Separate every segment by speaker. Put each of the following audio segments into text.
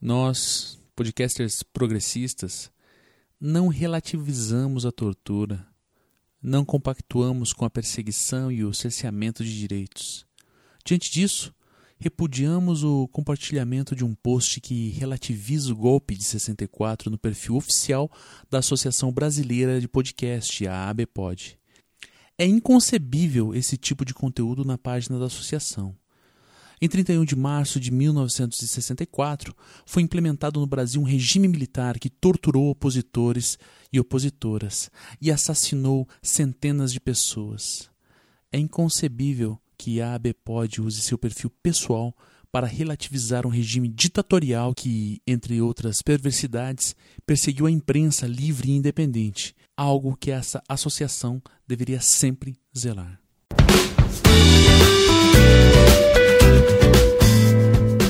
Speaker 1: Nós, podcasters progressistas, não relativizamos a tortura, não compactuamos com a perseguição e o cerceamento de direitos. Diante disso, repudiamos o compartilhamento de um post que relativiza o golpe de 64 no perfil oficial da Associação Brasileira de Podcast, a ABPOD. É inconcebível esse tipo de conteúdo na página da associação. Em 31 de março de 1964, foi implementado no Brasil um regime militar que torturou opositores e opositoras e assassinou centenas de pessoas. É inconcebível que a ABPOD use seu perfil pessoal para relativizar um regime ditatorial que, entre outras perversidades, perseguiu a imprensa livre e independente, algo que essa associação deveria sempre zelar.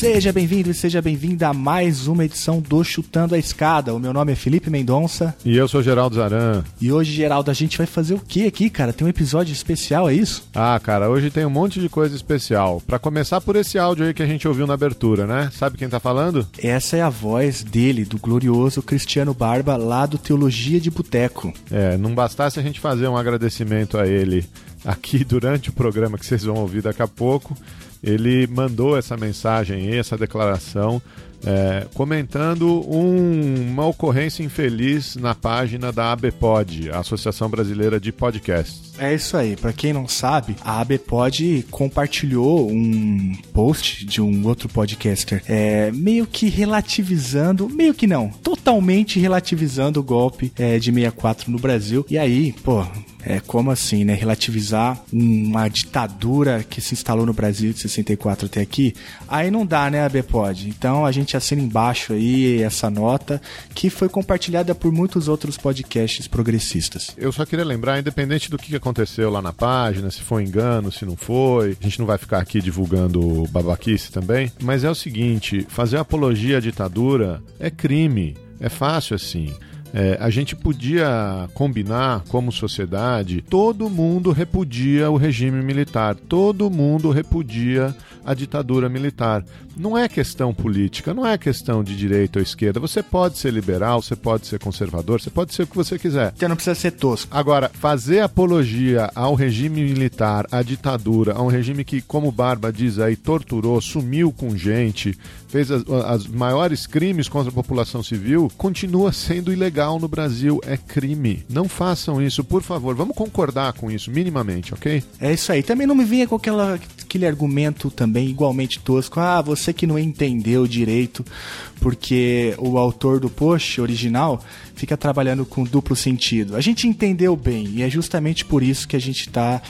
Speaker 2: Seja bem-vindo e seja bem-vinda a mais uma edição do Chutando a Escada. O meu nome é Felipe Mendonça.
Speaker 3: E eu sou Geraldo Zaran.
Speaker 2: E hoje, Geraldo, a gente vai fazer o que aqui, cara? Tem um episódio especial, é isso?
Speaker 3: Ah, cara, hoje tem um monte de coisa especial. Para começar por esse áudio aí que a gente ouviu na abertura, né? Sabe quem tá falando?
Speaker 2: Essa é a voz dele, do glorioso Cristiano Barba, lá do Teologia de Boteco.
Speaker 3: É, não bastasse a gente fazer um agradecimento a ele aqui durante o programa que vocês vão ouvir daqui a pouco ele mandou essa mensagem, essa declaração, é, comentando um, uma ocorrência infeliz na página da ABPOD, a Associação Brasileira de Podcasts.
Speaker 2: É isso aí. Para quem não sabe, a ABPOD compartilhou um post de um outro podcaster, é, meio que relativizando, meio que não, totalmente relativizando o golpe é, de 64 no Brasil. E aí, pô, é, como assim, né? Relativizar uma ditadura que se instalou no Brasil de 64 até aqui, aí não dá, né, a BPOD? Então a gente assina embaixo aí essa nota que foi compartilhada por muitos outros podcasts progressistas.
Speaker 3: Eu só queria lembrar, independente do que aconteceu lá na página, se foi engano, se não foi, a gente não vai ficar aqui divulgando babaquice também, mas é o seguinte: fazer apologia à ditadura é crime. É fácil assim. É, a gente podia combinar como sociedade, todo mundo repudia o regime militar, todo mundo repudia a ditadura militar. Não é questão política, não é questão de direita ou esquerda. Você pode ser liberal, você pode ser conservador, você pode ser o que você quiser.
Speaker 2: Você não precisa ser tosco.
Speaker 3: Agora, fazer apologia ao regime militar, à ditadura, a um regime que, como Barba diz aí, torturou, sumiu com gente, fez as, as maiores crimes contra a população civil, continua sendo ilegal no Brasil. É crime. Não façam isso, por favor. Vamos concordar com isso, minimamente, ok?
Speaker 2: É isso aí. Também não me venha com aquela, aquele argumento também igualmente tosco. Ah, você que não entendeu direito, porque o autor do post original fica trabalhando com duplo sentido. A gente entendeu bem e é justamente por isso que a gente está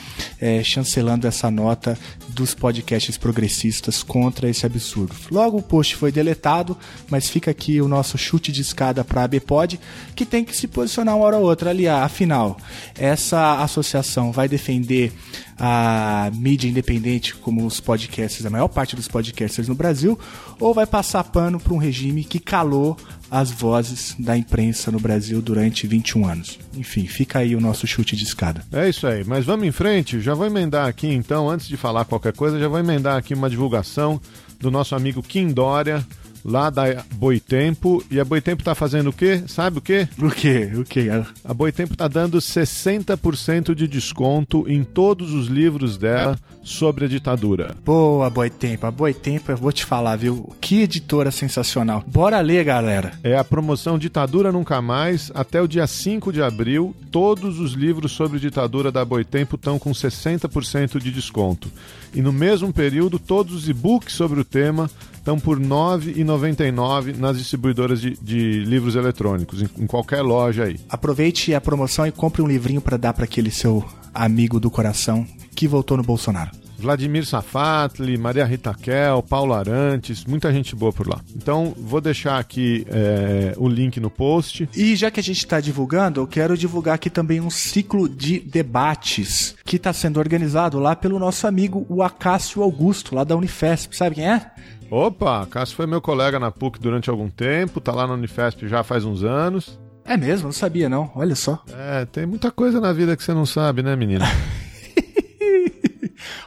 Speaker 2: é, chancelando essa nota dos podcasts progressistas contra esse absurdo. Logo o post foi deletado, mas fica aqui o nosso chute de escada para a ABPOD, que tem que se posicionar uma hora ou outra. Ali, afinal, essa associação vai defender a mídia independente como os podcasts, a maior parte dos podcasters no Brasil, ou vai passar pano para um regime que calou as vozes da imprensa no Brasil durante 21 anos. Enfim, fica aí o nosso chute de escada.
Speaker 3: É isso aí, mas vamos em frente. Já vou emendar aqui então, antes de falar qualquer coisa, já vou emendar aqui uma divulgação do nosso amigo Kim Dória lá da Boitempo. E a Boitempo tá fazendo o quê? Sabe o quê?
Speaker 2: O quê? O quê?
Speaker 3: A Boitempo tá dando 60% de desconto em todos os livros dela sobre a ditadura.
Speaker 2: Boa, Boitempo. A Boitempo, eu vou te falar, viu? Que editora sensacional. Bora ler, galera.
Speaker 3: É a promoção Ditadura Nunca Mais. Até o dia 5 de abril, todos os livros sobre ditadura da Boitempo estão com 60% de desconto. E no mesmo período, todos os e-books sobre o tema estão por R$ 9,99 nas distribuidoras de, de, livros eletrônicos, em, em, qualquer loja aí.
Speaker 2: Aproveite a promoção e compre um livrinho para dar para aquele seu amigo do coração que votou no Bolsonaro.
Speaker 3: Vladimir Safatli, Maria Rita Kel, Paulo Arantes, muita gente boa por lá. Então, vou deixar aqui é, o link no post.
Speaker 2: E já que a gente está divulgando, eu quero divulgar aqui também um ciclo de debates que está sendo organizado lá pelo nosso amigo o Acácio Augusto, lá da Unifesp. Sabe quem é?
Speaker 3: Opa, Cássio foi meu colega na PUC durante algum tempo, tá lá na Unifesp já faz uns anos.
Speaker 2: É mesmo? Não sabia não. Olha só.
Speaker 3: É, tem muita coisa na vida que você não sabe, né, menina?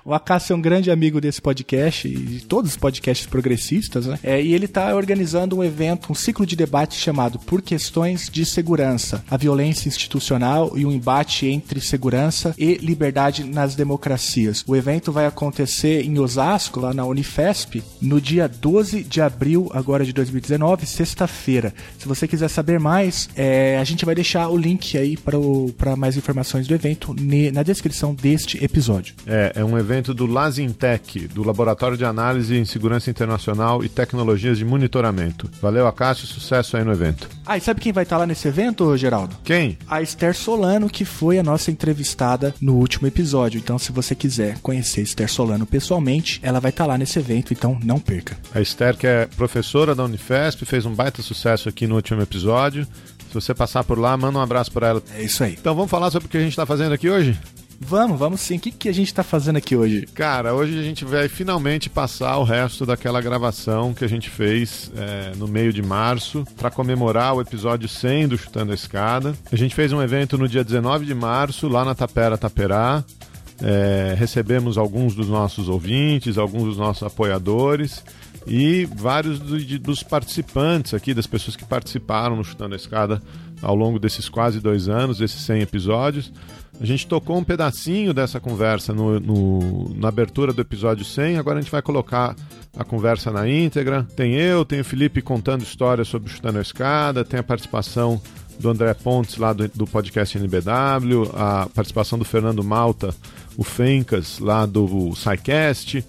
Speaker 2: O Acácio é um grande amigo desse podcast e de todos os podcasts progressistas, né? É, e ele está organizando um evento, um ciclo de debate chamado Por Questões de Segurança, a violência institucional e o embate entre segurança e liberdade nas democracias. O evento vai acontecer em Osasco, lá na Unifesp, no dia 12 de abril agora de 2019, sexta-feira. Se você quiser saber mais, é, a gente vai deixar o link aí para mais informações do evento na descrição deste episódio.
Speaker 3: É, é um evento evento do Lazintec, do Laboratório de Análise em Segurança Internacional e Tecnologias de Monitoramento. Valeu, Acácio, sucesso aí no evento.
Speaker 2: Ah, e sabe quem vai estar lá nesse evento, Geraldo?
Speaker 3: Quem?
Speaker 2: A Esther Solano, que foi a nossa entrevistada no último episódio. Então, se você quiser conhecer Esther Solano pessoalmente, ela vai estar lá nesse evento, então não perca.
Speaker 3: A Esther, que é professora da Unifesp, fez um baita sucesso aqui no último episódio. Se você passar por lá, manda um abraço para ela.
Speaker 2: É isso aí.
Speaker 3: Então vamos falar sobre o que a gente está fazendo aqui hoje?
Speaker 2: Vamos, vamos sim. O que, que a gente está fazendo aqui hoje?
Speaker 3: Cara, hoje a gente vai finalmente passar o resto daquela gravação que a gente fez é, no meio de março para comemorar o episódio 100 do Chutando a Escada. A gente fez um evento no dia 19 de março lá na Tapera Taperá. É, recebemos alguns dos nossos ouvintes, alguns dos nossos apoiadores e vários do, de, dos participantes aqui, das pessoas que participaram no Chutando a Escada ao longo desses quase dois anos, desses 100 episódios. A gente tocou um pedacinho dessa conversa no, no, na abertura do episódio 100, agora a gente vai colocar a conversa na íntegra. Tem eu, tem o Felipe contando histórias sobre Chutando a Escada, tem a participação do André Pontes lá do, do podcast NBW, a participação do Fernando Malta, o Fencas lá do SciCast.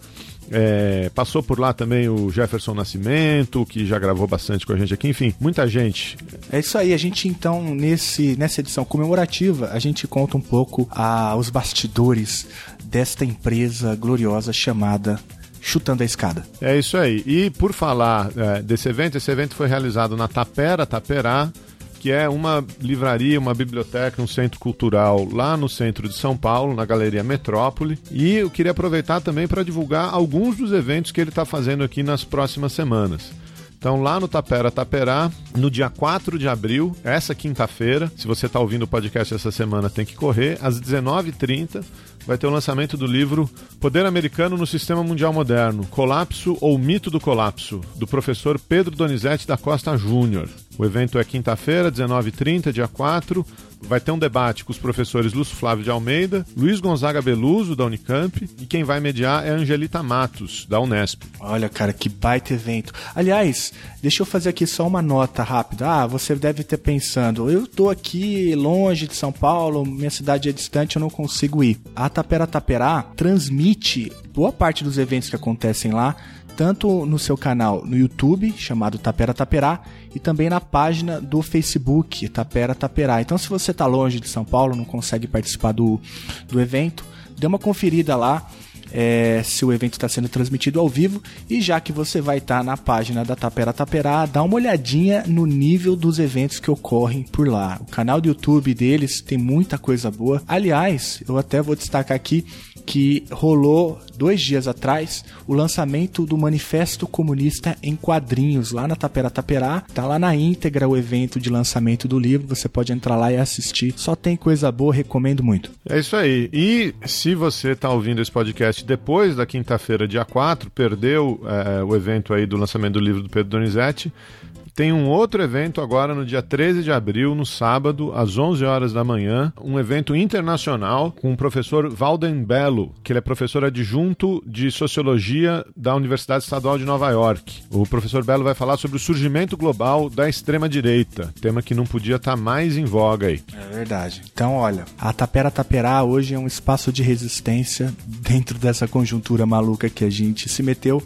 Speaker 3: É, passou por lá também o Jefferson Nascimento, que já gravou bastante com a gente aqui. Enfim, muita gente.
Speaker 2: É isso aí. A gente, então, nesse, nessa edição comemorativa, a gente conta um pouco ah, os bastidores desta empresa gloriosa chamada Chutando a Escada.
Speaker 3: É isso aí. E por falar é, desse evento, esse evento foi realizado na Tapera, Taperá, que é uma livraria, uma biblioteca, um centro cultural lá no centro de São Paulo, na Galeria Metrópole. E eu queria aproveitar também para divulgar alguns dos eventos que ele está fazendo aqui nas próximas semanas. Então, lá no Tapera Taperá, no dia 4 de abril, essa quinta-feira, se você está ouvindo o podcast essa semana, tem que correr, às 19h30, vai ter o lançamento do livro Poder Americano no Sistema Mundial Moderno: Colapso ou Mito do Colapso, do professor Pedro Donizete da Costa Júnior. O evento é quinta-feira, 19h30, dia 4. Vai ter um debate com os professores Lúcio Flávio de Almeida, Luiz Gonzaga Beluso, da Unicamp, e quem vai mediar é Angelita Matos, da Unesp.
Speaker 2: Olha, cara, que baita evento. Aliás, deixa eu fazer aqui só uma nota rápida. Ah, você deve ter pensando, eu tô aqui longe de São Paulo, minha cidade é distante, eu não consigo ir. A Tapera Taperá transmite boa parte dos eventos que acontecem lá tanto no seu canal no YouTube, chamado Tapera Taperá, e também na página do Facebook, Tapera Taperá. Então, se você está longe de São Paulo, não consegue participar do, do evento, dê uma conferida lá. É, se o evento está sendo transmitido ao vivo e já que você vai estar tá na página da Tapera Taperá, dá uma olhadinha no nível dos eventos que ocorrem por lá. O canal do YouTube deles tem muita coisa boa. Aliás, eu até vou destacar aqui que rolou dois dias atrás o lançamento do Manifesto Comunista em quadrinhos lá na Tapera Taperá. Tá lá na íntegra o evento de lançamento do livro, você pode entrar lá e assistir. Só tem coisa boa, recomendo muito.
Speaker 3: É isso aí. E se você está ouvindo esse podcast depois da quinta-feira, dia 4, perdeu é, o evento aí do lançamento do livro do Pedro Donizete, tem um outro evento agora no dia 13 de abril, no sábado, às 11 horas da manhã, um evento internacional com o professor Valden Bello, que ele é professor adjunto de Sociologia da Universidade Estadual de Nova York. O professor Bello vai falar sobre o surgimento global da extrema-direita, tema que não podia estar tá mais em voga aí.
Speaker 2: É verdade. Então, olha, a Tapera Taperá hoje é um espaço de resistência dentro dessa conjuntura maluca que a gente se meteu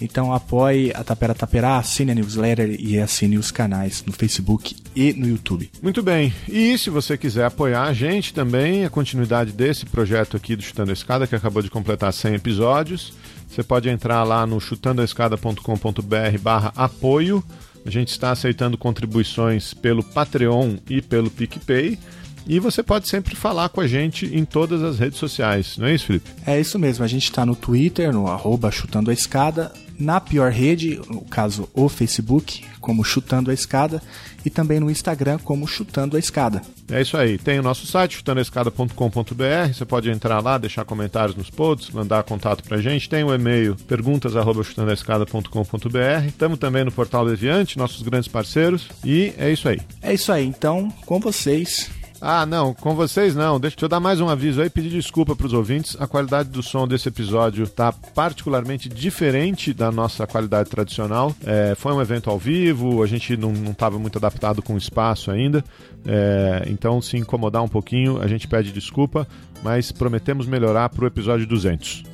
Speaker 2: Então apoie a Tapera Taperá, assine a newsletter e assine os canais no Facebook e no YouTube.
Speaker 3: Muito bem. E se você quiser apoiar a gente também, a continuidade desse projeto aqui do Chutando a Escada, que acabou de completar 100 episódios, você pode entrar lá no chutandoaescada.com.br barra apoio. A gente está aceitando contribuições pelo Patreon e pelo PicPay. E você pode sempre falar com a gente em todas as redes sociais, não é isso, Felipe?
Speaker 2: É isso mesmo, a gente está no Twitter, no arroba chutando a escada, na pior rede, no caso o Facebook, como Chutando a Escada, e também no Instagram como Chutando a Escada.
Speaker 3: É isso aí. Tem o nosso site, chutandoaescada.com.br. Você pode entrar lá, deixar comentários nos posts, mandar contato pra gente. Tem o e-mail perguntas@chutandoaescada.com.br. Estamos também no Portal Deviante, nossos grandes parceiros. E é isso aí.
Speaker 2: É isso aí. Então, com vocês,
Speaker 3: ah, não, com vocês não. Deixa eu dar mais um aviso aí, pedir desculpa para os ouvintes. A qualidade do som desse episódio está particularmente diferente da nossa qualidade tradicional. É, foi um evento ao vivo, a gente não estava muito adaptado com o espaço ainda. É, então, se incomodar um pouquinho, a gente pede desculpa, mas prometemos melhorar para o episódio 200.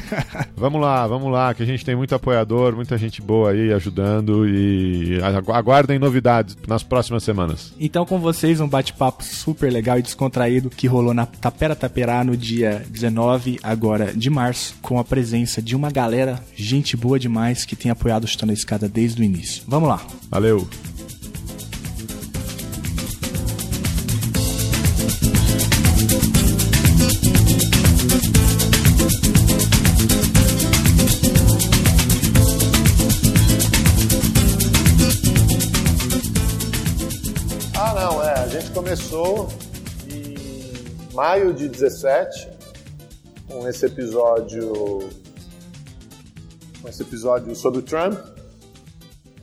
Speaker 3: vamos lá, vamos lá, que a gente tem muito apoiador, muita gente boa aí ajudando e aguardem novidades nas próximas semanas.
Speaker 2: Então, com vocês, um bate-papo super legal e descontraído que rolou na Tapera Taperá no dia 19 agora de março, com a presença de uma galera, gente boa demais, que tem apoiado o Chutando a Escada desde o início. Vamos lá.
Speaker 3: Valeu.
Speaker 4: Começou em maio de 17 com esse episódio com esse episódio sobre o Trump.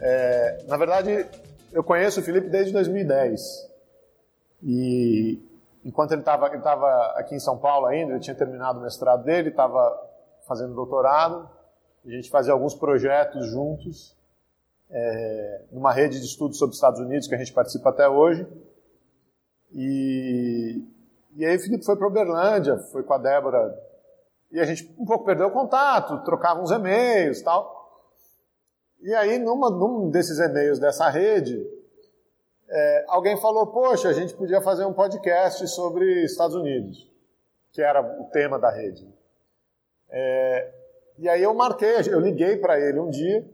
Speaker 4: É, na verdade, eu conheço o Felipe desde 2010 e enquanto ele estava ele tava aqui em São Paulo ainda, ele tinha terminado o mestrado dele, estava fazendo doutorado, a gente fazia alguns projetos juntos é, numa rede de estudos sobre os Estados Unidos que a gente participa até hoje. E, e aí o Felipe foi para Uberlândia, foi com a Débora, e a gente um pouco perdeu o contato, trocava uns e-mails tal. E aí, numa, num desses e-mails dessa rede, é, alguém falou: Poxa, a gente podia fazer um podcast sobre Estados Unidos, que era o tema da rede. É, e aí eu marquei, eu liguei para ele um dia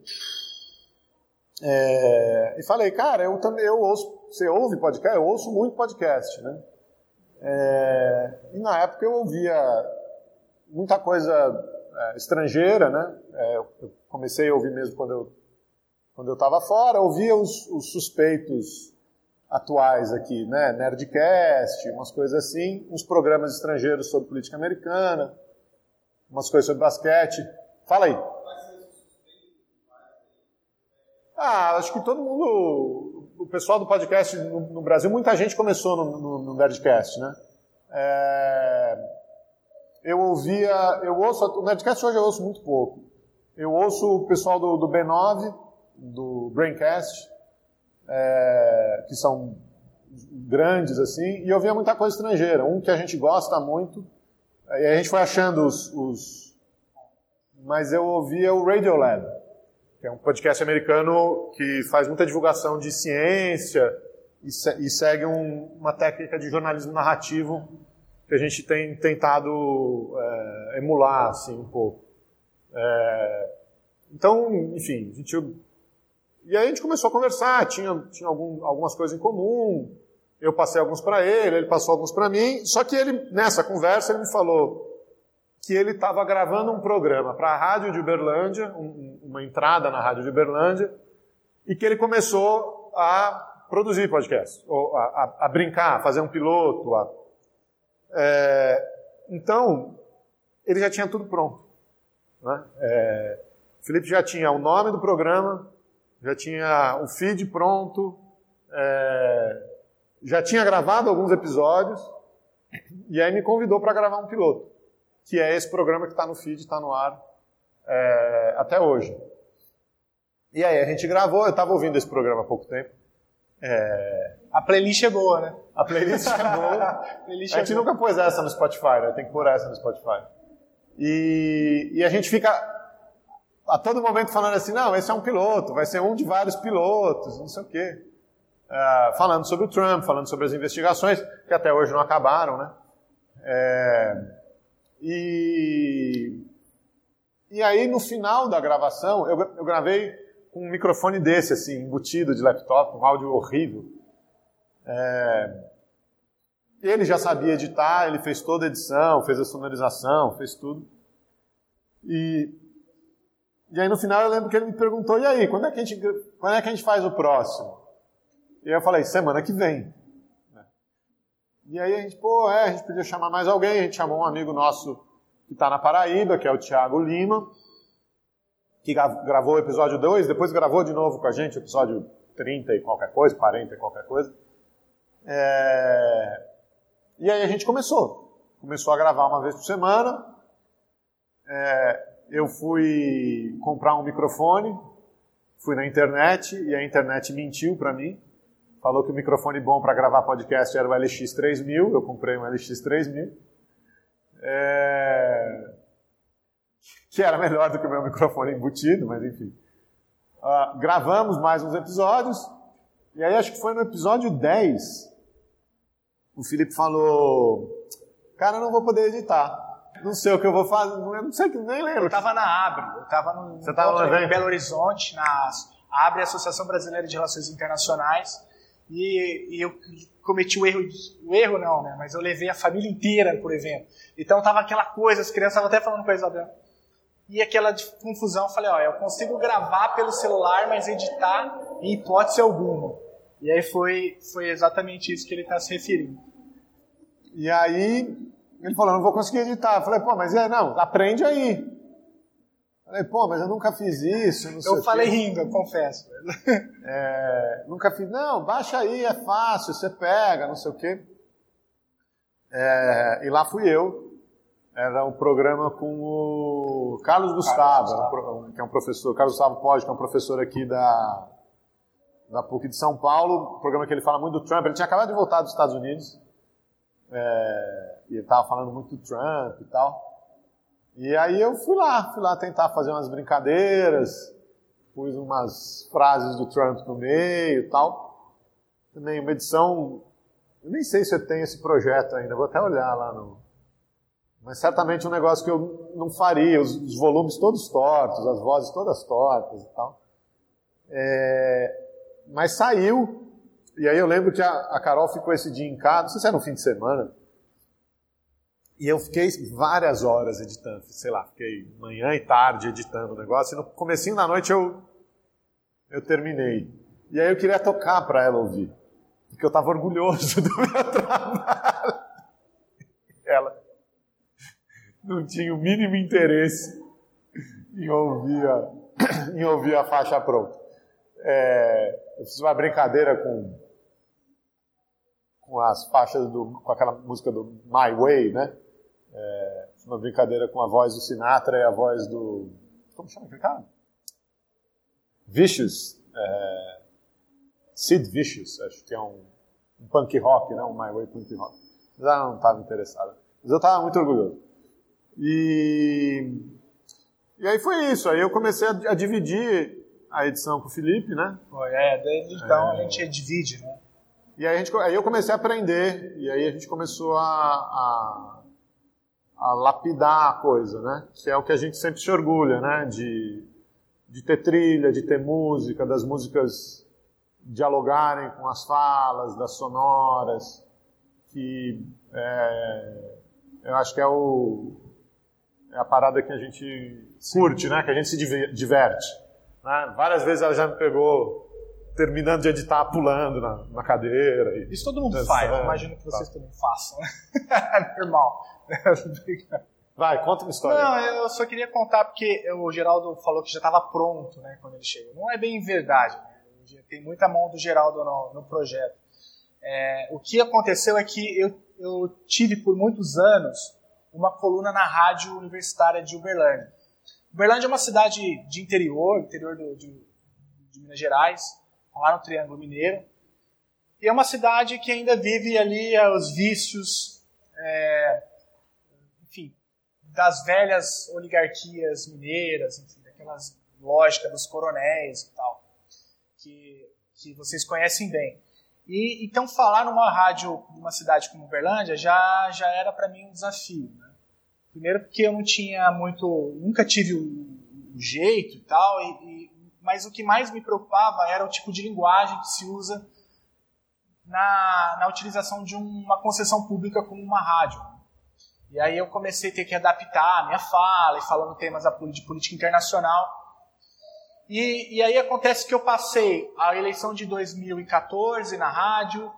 Speaker 4: é, e falei: Cara, eu também eu ouço você ouve podcast? Eu ouço muito podcast, né? É, e na época eu ouvia muita coisa é, estrangeira, né? É, eu comecei a ouvir mesmo quando eu quando eu estava fora, ouvia os, os, suspeitos atuais aqui, né? Nerdcast, umas coisas assim, uns programas estrangeiros sobre política americana, umas coisas sobre basquete. Fala aí. Ah, acho que todo mundo o pessoal do podcast no, no, Brasil, muita gente começou no, no, no Nerdcast, né? É, eu ouvia, eu ouço, o Nerdcast hoje eu ouço muito pouco. Eu ouço o pessoal do, do B9, do Braincast, é, que são grandes assim, e eu via muita coisa estrangeira. Um que a gente gosta muito, e a gente foi achando os, os mas eu ouvia o Radiolab que é um podcast americano que faz muita divulgação de ciência e, se, e segue um, uma técnica de jornalismo narrativo que a gente tem tentado é, emular assim um pouco. É, então, enfim, a gente, e aí a gente começou a conversar, tinha, tinha algum, algumas coisas em comum, eu passei alguns para ele, ele passou alguns para mim, só que ele, nessa conversa, ele me falou, que ele estava gravando um programa para a rádio de Uberlândia, um, uma entrada na rádio de Uberlândia, e que ele começou a produzir podcast, ou a, a, a brincar, a fazer um piloto. A, é, então, ele já tinha tudo pronto. Né? É, Felipe já tinha o nome do programa, já tinha o feed pronto, é, já tinha gravado alguns episódios, e aí me convidou para gravar um piloto que é esse programa que está no feed, está no ar é, até hoje. E aí a gente gravou, eu estava ouvindo esse programa há pouco tempo.
Speaker 5: É... A playlist é boa, né?
Speaker 4: A playlist é boa. a, playlist a gente é nunca pôs essa no Spotify, né? Tem que pôr essa no Spotify. E, e a gente fica. A todo momento falando assim, não, esse é um piloto, vai ser um de vários pilotos, não sei o quê. Uh, falando sobre o Trump, falando sobre as investigações, que até hoje não acabaram, né? É, e, e aí, no final da gravação, eu, eu gravei com um microfone desse, assim, embutido de laptop, um áudio horrível. É, ele já sabia editar, ele fez toda a edição, fez a sonorização, fez tudo. E, e aí no final eu lembro que ele me perguntou, e aí, quando é que a gente, quando é que a gente faz o próximo? E eu falei, semana que vem. E aí a gente, pô, é, a gente podia chamar mais alguém, a gente chamou um amigo nosso que está na Paraíba, que é o Thiago Lima, que gravou o episódio 2, depois gravou de novo com a gente o episódio 30 e qualquer coisa, 40 e qualquer coisa. É... E aí a gente começou. Começou a gravar uma vez por semana. É, eu fui comprar um microfone, fui na internet e a internet mentiu para mim. Falou que o microfone bom para gravar podcast era o LX3000. Eu comprei um LX3000. É, que era melhor do que o meu microfone embutido, mas enfim. Uh, gravamos mais uns episódios. E aí acho que foi no episódio 10 o Felipe falou: Cara, não vou poder editar. Não sei o que eu vou fazer, não sei que nem lembro.
Speaker 5: Eu estava na Abre, eu estava no
Speaker 4: Você tava
Speaker 5: em Belo Horizonte, na Abre, Associação Brasileira de Relações Internacionais, e, e, eu cometi o erro, o erro não, né? Mas eu levei a família inteira pro evento. Então tava aquela coisa, as crianças estavam até falando com a Isabel. E aquela confusão, eu falei, ó, eu consigo gravar pelo celular, mas editar em hipótese alguma. E aí foi, foi exatamente isso que ele está se referindo.
Speaker 4: E aí ele falou, não vou conseguir editar. Eu falei, pô, mas é, não, aprende aí. Eu falei, pô, mas eu nunca fiz isso.
Speaker 5: eu falei rindo, eu confesso.
Speaker 4: É, nunca fiz, não, baixa aí, é fácil, você pega, não sei o quê. É, e lá fui eu. Era um programa com o Carlos Gustavo, Carlos Gustavo. que é um professor, Carlos Gustavo Pode, que é um professor aqui da, da PUC de São Paulo, um programa que ele fala muito do Trump. Ele tinha acabado de voltar dos Estados Unidos é, e ele estava falando muito do Trump e tal. E aí eu fui lá, fui lá tentar fazer umas brincadeiras, pus umas frases do Trump no meio e tal. Também uma edição, eu nem sei se eu tenho esse projeto ainda, vou até olhar lá no. Mas certamente um negócio que eu não faria, os, os volumes todos tortos, as vozes todas tortas e tal. É, mas saiu. E aí eu lembro que a, a Carol ficou esse dia em casa, não sei se era no fim de semana. E eu fiquei várias horas editando, sei lá, fiquei manhã e tarde editando o negócio. E no comecinho da noite eu, eu terminei. E aí eu queria tocar para ela ouvir. Porque eu estava orgulhoso do meu trabalho. Ela não tinha o mínimo interesse em ouvir a, em ouvir a faixa pronta. É, eu fiz uma brincadeira com, com as faixas do, com aquela música do My Way, né? É, uma brincadeira com a voz do Sinatra e a voz do como chama aquele cara? Vicious, é, Sid Vicious, acho que é um, um punk rock, né? Um My Way punk rock. Mas ela não estava interessada. Mas eu estava muito orgulhoso. E e aí foi isso. Aí eu comecei a, a dividir a edição com o Felipe, né?
Speaker 5: É, desde então é... a gente divide, né?
Speaker 4: E aí, a gente, aí eu comecei a aprender, e aí a gente começou a, a, a, lapidar a coisa, né? Que é o que a gente sempre se orgulha, né? De, de ter trilha, de ter música, das músicas dialogarem com as falas, das sonoras, que é, eu acho que é, o, é a parada que a gente curte, né? Que a gente se diverte. Né? Várias vezes ela já me pegou terminando de editar, pulando na, na cadeira. E
Speaker 5: Isso todo mundo dançando, faz, eu imagino que vocês tá. também façam. É normal.
Speaker 4: Vai, conta uma história.
Speaker 5: Não, eu só queria contar porque o Geraldo falou que já estava pronto né, quando ele chegou. Não é bem verdade. Né? Tem muita mão do Geraldo no, no projeto. É, o que aconteceu é que eu, eu tive por muitos anos uma coluna na rádio universitária de Uberlândia. Uberlândia é uma cidade de interior, interior do, de, de Minas Gerais, lá no Triângulo Mineiro. E é uma cidade que ainda vive ali é, os vícios, é, enfim, das velhas oligarquias mineiras, enfim, aquelas lógicas dos coronéis e tal, que, que vocês conhecem bem. E então falar numa rádio de uma cidade como Uberlândia já já era para mim um desafio. Né? Primeiro porque eu não tinha muito, nunca tive o, jeito e tal, e, mas o que mais me preocupava era o tipo de linguagem que se usa na, na utilização de uma concessão pública como uma rádio. E aí eu comecei a ter que adaptar a minha fala e falando temas de política internacional. E, e aí acontece que eu passei a eleição de 2014 na rádio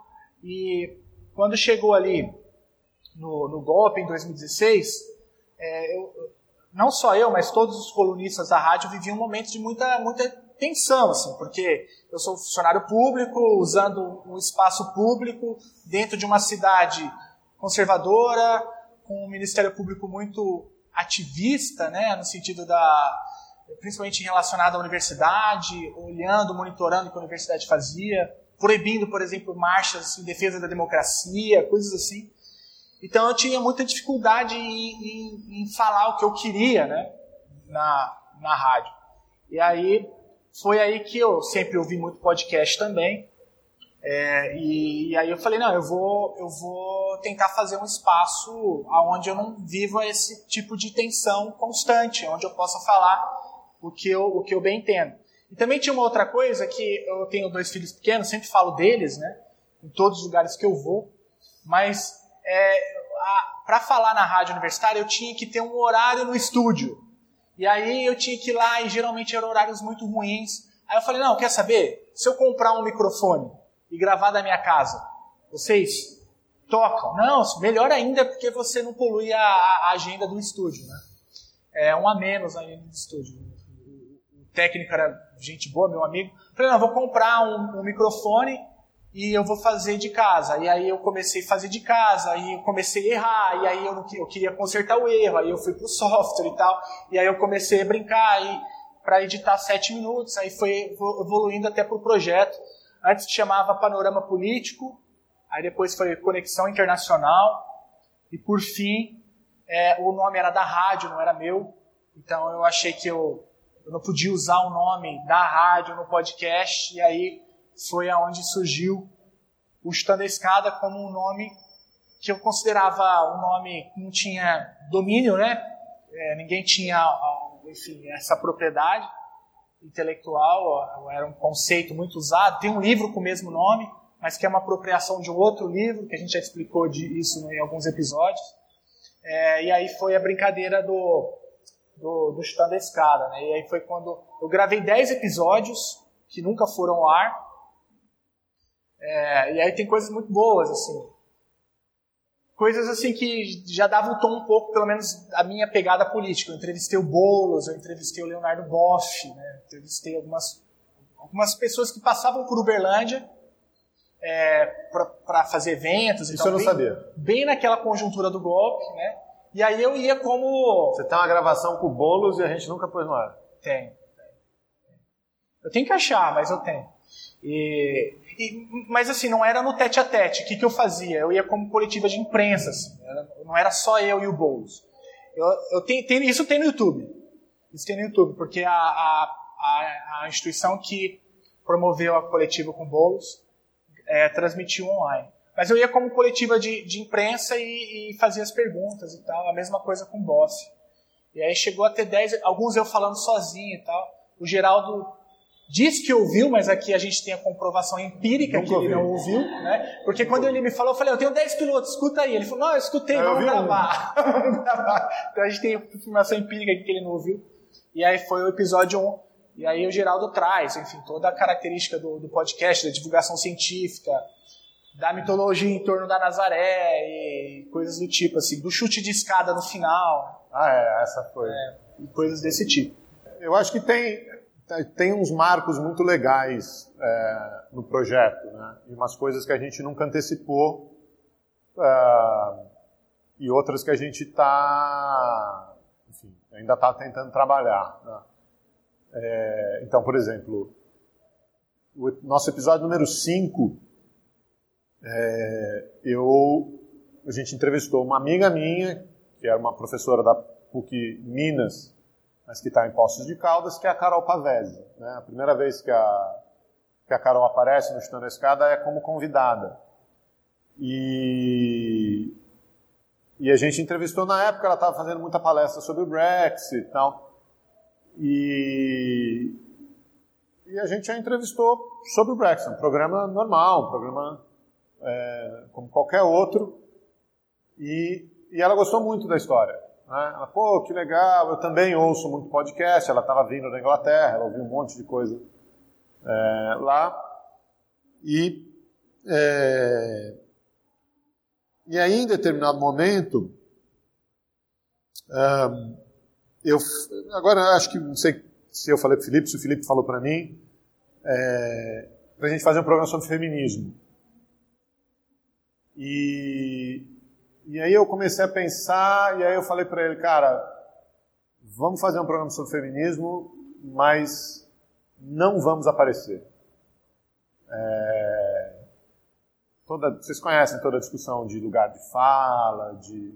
Speaker 5: e quando chegou ali no, no golpe em 2016, é, eu, não só eu, mas todos os colunistas da rádio viviam momentos de muita, muita tensão, assim, porque eu sou funcionário público, usando um espaço público dentro de uma cidade conservadora, com um Ministério Público muito ativista, né, no sentido da principalmente relacionado à universidade, olhando, monitorando o que a universidade fazia, proibindo, por exemplo, marchas em defesa da democracia, coisas assim. Então eu tinha muita dificuldade em, em, em falar o que eu queria, né, na, na rádio. E aí foi aí que eu sempre ouvi muito podcast também. É, e, e, aí eu falei, não, eu vou, eu vou tentar fazer um espaço onde eu não viva esse tipo de tensão constante, onde eu possa falar o que eu, o que eu bem entendo. E também tinha uma outra coisa que eu tenho dois filhos pequenos, sempre falo deles, né? Em todos os lugares que eu vou. Mas é, para falar na rádio universitária eu tinha que ter um horário no estúdio. E aí eu tinha que ir lá e geralmente eram horários muito ruins. Aí eu falei, não, quer saber? Se eu comprar um microfone e gravar da minha casa, vocês tocam? Não, melhor ainda porque você não polui a, a agenda do estúdio, né? É um a menos ainda do estúdio. O técnico era gente boa, meu amigo. Eu falei, não, vou comprar um, um microfone e eu vou fazer de casa. E aí eu comecei a fazer de casa, aí eu comecei a errar, e aí eu, não, eu queria consertar o erro, aí eu fui pro software e tal, e aí eu comecei a brincar para editar sete minutos, aí foi evoluindo até pro projeto. Antes chamava Panorama Político, aí depois foi Conexão Internacional, e por fim é, o nome era da rádio, não era meu, então eu achei que eu, eu não podia usar o nome da rádio no podcast, e aí foi aonde surgiu o Chutando a Escada como um nome que eu considerava um nome que não tinha domínio, né? É, ninguém tinha, enfim, essa propriedade intelectual, era um conceito muito usado. Tem um livro com o mesmo nome, mas que é uma apropriação de um outro livro, que a gente já explicou isso em alguns episódios. É, e aí foi a brincadeira do, do, do Chutando a Escada, né? E aí foi quando eu gravei 10 episódios que nunca foram ao ar, é, e aí tem coisas muito boas, assim. Coisas assim que já davam um tom um pouco, pelo menos, a minha pegada política. Eu entrevistei o Boulos, eu entrevistei o Leonardo Boff, né? entrevistei algumas, algumas pessoas que passavam por Uberlândia é, para fazer eventos.
Speaker 4: Isso eu não
Speaker 5: bem,
Speaker 4: sabia.
Speaker 5: Bem naquela conjuntura do golpe, né? E aí eu ia como...
Speaker 4: Você tem uma gravação com o Boulos e a gente nunca pôs no ar.
Speaker 5: Tenho. Eu tenho que achar, mas eu tenho. E, e, mas assim, não era no tete a tete. O que, que eu fazia? Eu ia como coletiva de imprensa. Assim. não era só eu e o Boulos. Eu, eu tenho, tenho, isso tem no YouTube. Isso tem no YouTube, porque a, a, a, a instituição que promoveu a coletiva com Boulos é, transmitiu online. Mas eu ia como coletiva de, de imprensa e, e, fazia as perguntas e tal. A mesma coisa com o Boss. E aí chegou a ter 10, alguns eu falando sozinho e tal. O Geraldo Diz que ouviu, mas aqui a gente tem a comprovação empírica Nunca que ele ouvi. não ouviu, né? Porque quando ele me falou, eu falei, eu tenho 10 pilotos, escuta aí. Ele falou, não, eu escutei, vamos gravar. vamos gravar. Então a gente tem a informação empírica aqui que ele não ouviu. E aí foi o episódio 1. E aí o Geraldo traz, enfim, toda a característica do, do podcast, da divulgação científica, da mitologia em torno da Nazaré e coisas do tipo, assim, do chute de escada no final.
Speaker 4: Ah, é, essa foi.
Speaker 5: É, e coisas desse tipo.
Speaker 4: Eu acho que tem, tem uns marcos muito legais é, no projeto, né? E umas coisas que a gente nunca antecipou é, e outras que a gente está, enfim, ainda está tentando trabalhar. Né? É, então, por exemplo, o nosso episódio número 5, é, eu, a gente entrevistou uma amiga minha, que era uma professora da PUC Minas, mas que está em Poços de Caldas, que é a Carol Pavese. Né? A primeira vez que a, que a Carol aparece no Chutando a Escada é como convidada. E, e a gente entrevistou na época, ela estava fazendo muita palestra sobre o Brexit e tal. E, e a gente a entrevistou sobre o Brexit, um programa normal, um programa é, como qualquer outro. E, e ela gostou muito da história. Né? Ela, pô, que legal, eu também ouço muito podcast. Ela estava vindo da Inglaterra, ela ouviu um monte de coisa é, lá. E, é, e aí, em determinado momento, um, eu agora acho que não sei se eu falei para o Felipe, se o Felipe falou para mim, é, para a gente fazer um programa sobre feminismo. E, e aí eu comecei a pensar, e aí eu falei para ele, cara, vamos fazer um programa sobre feminismo, mas não vamos aparecer. É, toda, vocês conhecem toda a discussão de lugar de fala, de.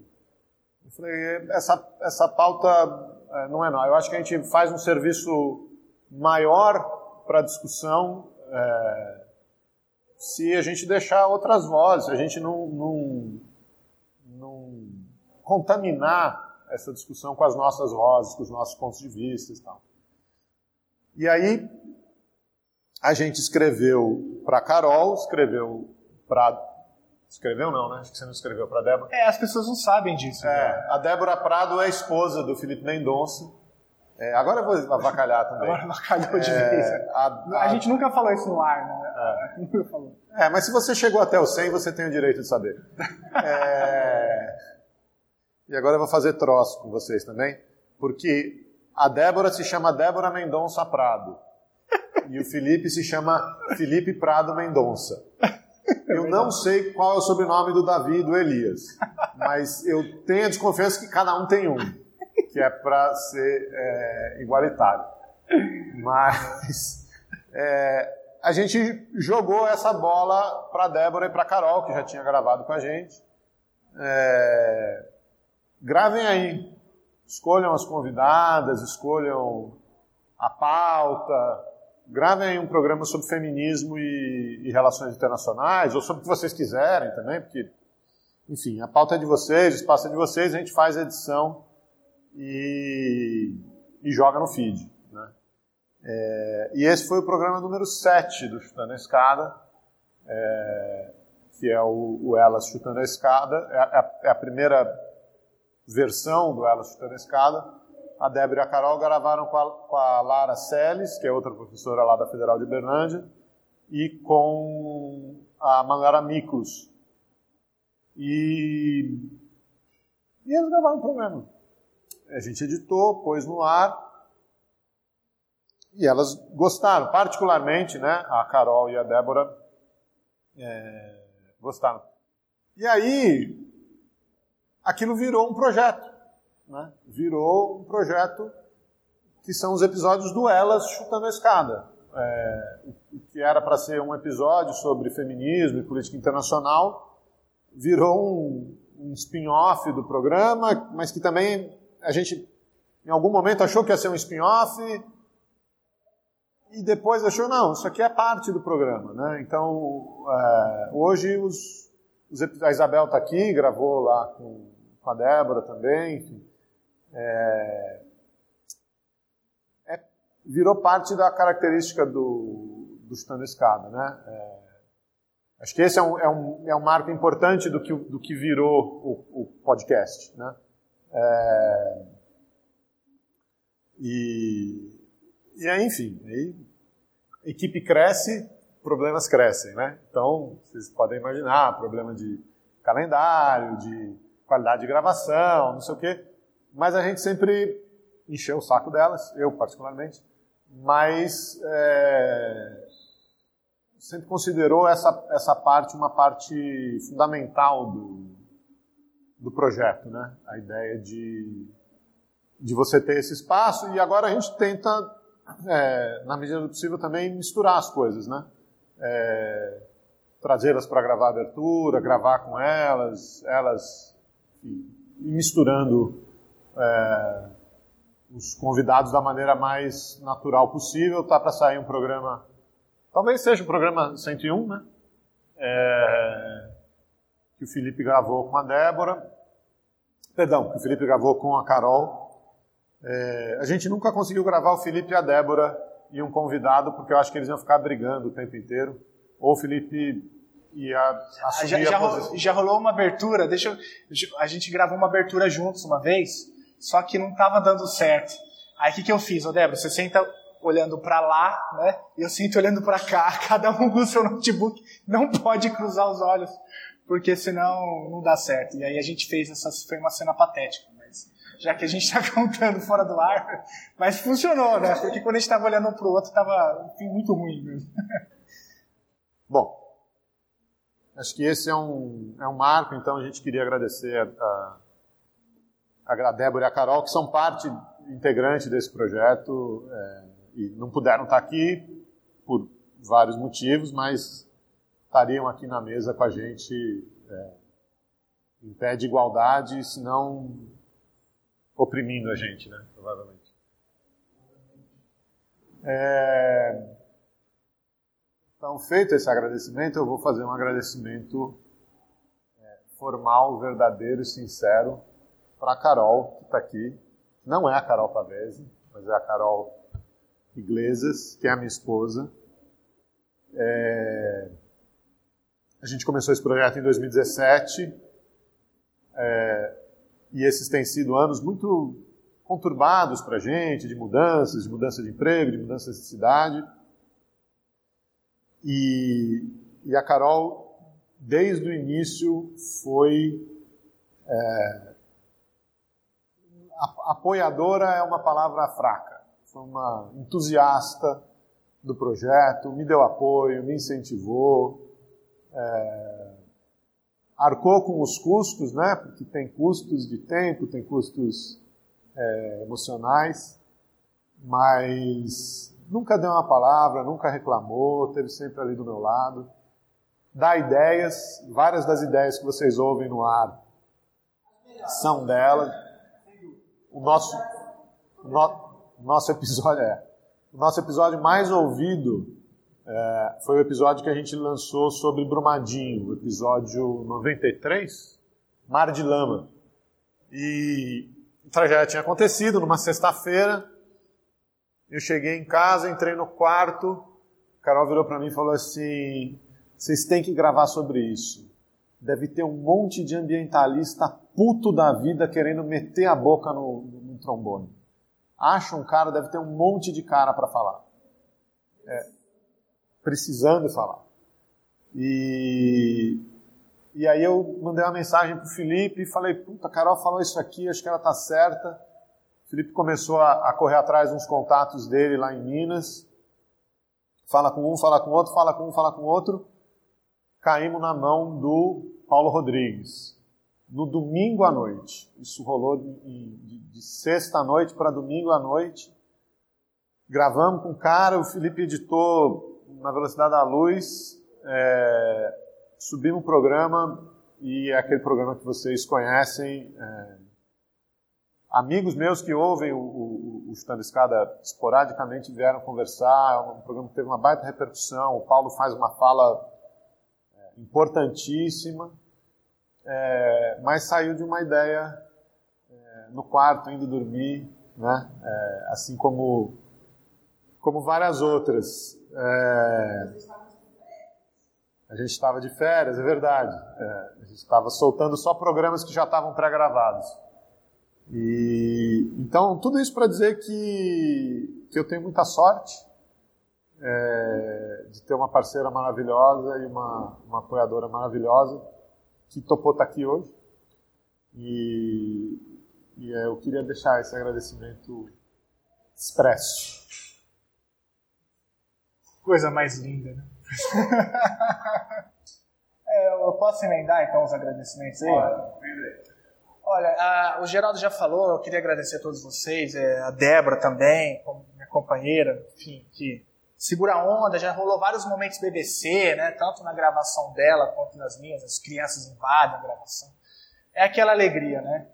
Speaker 4: Eu falei, essa, essa pauta é, não é não. Eu acho que a gente faz um serviço maior para a discussão é, se a gente deixar outras vozes, se a gente não, não, não contaminar essa discussão com as nossas vozes, com os nossos pontos de vista e tal. E aí a gente escreveu para Carol, escreveu para Escreveu não, né? Acho que você não escreveu para Débora.
Speaker 5: É, as pessoas não sabem disso.
Speaker 4: É, né? a Débora Prado é esposa do Felipe Mendonça. É, agora eu vou avacalhar também.
Speaker 5: Agora avacalhou de é, vez. A, a, a, gente nunca falou isso no ar, né?
Speaker 4: É. Nunca falou. É, mas se você chegou até o 100, você tem o direito de saber. é... E agora eu vou fazer troço com vocês também, porque a Débora se chama Débora Mendonça Prado. E o Felipe se chama Felipe Prado Mendonça. Eu não sei qual é o sobrenome do Davi e do Elias, mas eu tenho a desconfiança que cada um tem um, que é para ser é, igualitário. Mas é, a gente jogou essa bola para Débora e para Carol, que já tinha gravado com a gente. É, gravem aí, escolham as convidadas, escolham a pauta, gravem aí um programa sobre feminismo e, e, relações internacionais, ou sobre o que vocês quiserem também, porque, enfim, a pauta é de vocês, o espaço é de vocês, a gente faz a edição e, e joga no feed. Né? É, e esse foi o programa número 7 do Chutando a Escada, é, que é o, o, Elas Chutando a Escada, é a, é a primeira versão do Elas Chutando a Escada, a Débora e a Carol gravaram com a, com a Lara Celes, que é outra professora lá da Federal de Berlândia, e com a Mangara Miklos. E, e eles gravaram o programa. A gente editou, pôs no ar, e elas gostaram, particularmente, né, a Carol e a Débora é, gostaram. E aí, aquilo virou um projeto né, virou um projeto que são os episódios do Elas Chutando a Escada. É, o que era para ser um episódio sobre feminismo e política internacional virou um, um spin-off do programa, mas que também a gente em algum momento achou que ia ser um spin-off e depois achou, não, isso aqui é parte do programa. Né? Então, é, hoje os, os, a Isabel está aqui, gravou lá com, com a Débora também, é, é, virou parte da característica do, do Chutando Escada, né? É, acho que esse é um, é um, é um marco importante do que, do que virou o, o podcast, né? É, e, e aí, enfim, aí, equipe cresce, problemas crescem, né? Então, vocês podem imaginar, problema de calendário, de qualidade de gravação, não sei o quê mas a gente sempre encheu o saco delas, eu particularmente, mas é, sempre considerou essa, essa parte uma parte fundamental do, do projeto, né? A ideia de, de você ter esse espaço e agora a gente tenta, é, na medida do possível, também misturar as coisas, né? É, Trazê-las para gravar a abertura, gravar com elas, elas enfim, misturando é, os convidados da maneira mais natural possível. Tá para sair um programa, talvez seja o programa 101, né? É, que o Felipe gravou com a Débora. Perdão, que o Felipe gravou com a Carol. É, a gente nunca conseguiu gravar o Felipe e a Débora e um convidado, porque eu acho que eles iam ficar brigando o tempo inteiro. Ou o Felipe ia assumir
Speaker 5: já, já,
Speaker 4: a posição.
Speaker 5: já rolou uma abertura, deixa eu, a gente gravou uma abertura juntos uma vez, só que não estava dando certo. Aí o que, que eu fiz, ô Débora? Você senta olhando para lá, né? E eu sinto olhando para cá, cada um com o seu notebook, não pode cruzar os olhos, porque senão não dá certo. E aí a gente fez essa, foi uma cena patética, mas já que a gente está contando fora do ar, mas funcionou, né? Porque quando a gente estava olhando um pro outro, estava muito ruim mesmo.
Speaker 4: Bom, acho que esse é um, é um marco, então a gente queria agradecer a, a Débora e a Carol, que são parte integrante desse projeto é, e não puderam estar aqui por vários motivos, mas estariam aqui na mesa com a gente é, em pé de igualdade, se não oprimindo a gente, né? Provavelmente. É, então, feito esse agradecimento, eu vou fazer um agradecimento é, formal, verdadeiro e sincero para a Carol, que está aqui. Não é a Carol Pavese, mas é a Carol Iglesias, que é a minha esposa. É... A gente começou esse projeto em 2017 é... e esses têm sido anos muito conturbados para a gente, de mudanças, de mudança de emprego, de mudanças de cidade. E, e a Carol, desde o início, foi é, apoiadora é uma palavra fraca. Foi uma entusiasta do projeto, me deu apoio, me incentivou, é, arcou com os custos, né? Porque tem custos de tempo, tem custos é, emocionais, mas nunca deu uma palavra, nunca reclamou, teve sempre ali do meu lado. Dá ideias, várias das ideias que vocês ouvem no ar são dela. O nosso, o no, nosso episódio é o nosso episódio mais ouvido é, foi o episódio que a gente lançou sobre Brumadinho, episódio 93, Mar de Lama. E o tragédia tinha acontecido numa sexta-feira, eu cheguei em casa, entrei no quarto, Carol virou para mim e falou assim: vocês têm que gravar sobre isso. Deve ter um monte de ambientalista puto da vida querendo meter a boca no, no, no trombone. Acha um cara, deve ter um monte de cara para falar. É, precisando falar. E, e aí eu mandei uma mensagem pro Felipe e falei, puta, a Carol falou isso aqui, acho que ela tá certa. Felipe começou a, a correr atrás uns contatos dele lá em Minas. Fala com um, fala com outro, fala com um, fala com outro. Caímos na mão do Paulo Rodrigues. No domingo à noite. Isso rolou de, de, de sexta à noite para domingo à noite. Gravamos com o cara, o Felipe editou na velocidade da luz. É, subimos o programa e é aquele programa que vocês conhecem. É, Amigos meus que ouvem o, o, o Escada esporadicamente vieram conversar, é um programa que teve uma baita repercussão, o Paulo faz uma fala é, importantíssima, é, mas saiu de uma ideia é, no quarto, indo dormir, né? É, assim como, como várias outras. É, a gente estava de férias, é verdade. É, a gente estava soltando só programas que já estavam pré-gravados. E, então, tudo isso para dizer que, que eu tenho muita sorte é, de ter uma parceira maravilhosa e uma, uma apoiadora maravilhosa que topou estar tá aqui hoje. E, e eu queria deixar esse agradecimento expresso.
Speaker 5: Coisa mais linda, né? é, eu posso emendar então os agradecimentos aí? Pode, Olha, a, o Geraldo já falou, eu queria agradecer a todos vocês, é, a Débora também, minha companheira, enfim, que segura a onda, já rolou vários momentos BBC, né, tanto na gravação dela quanto nas minhas, as crianças invadem a gravação. É aquela alegria, né?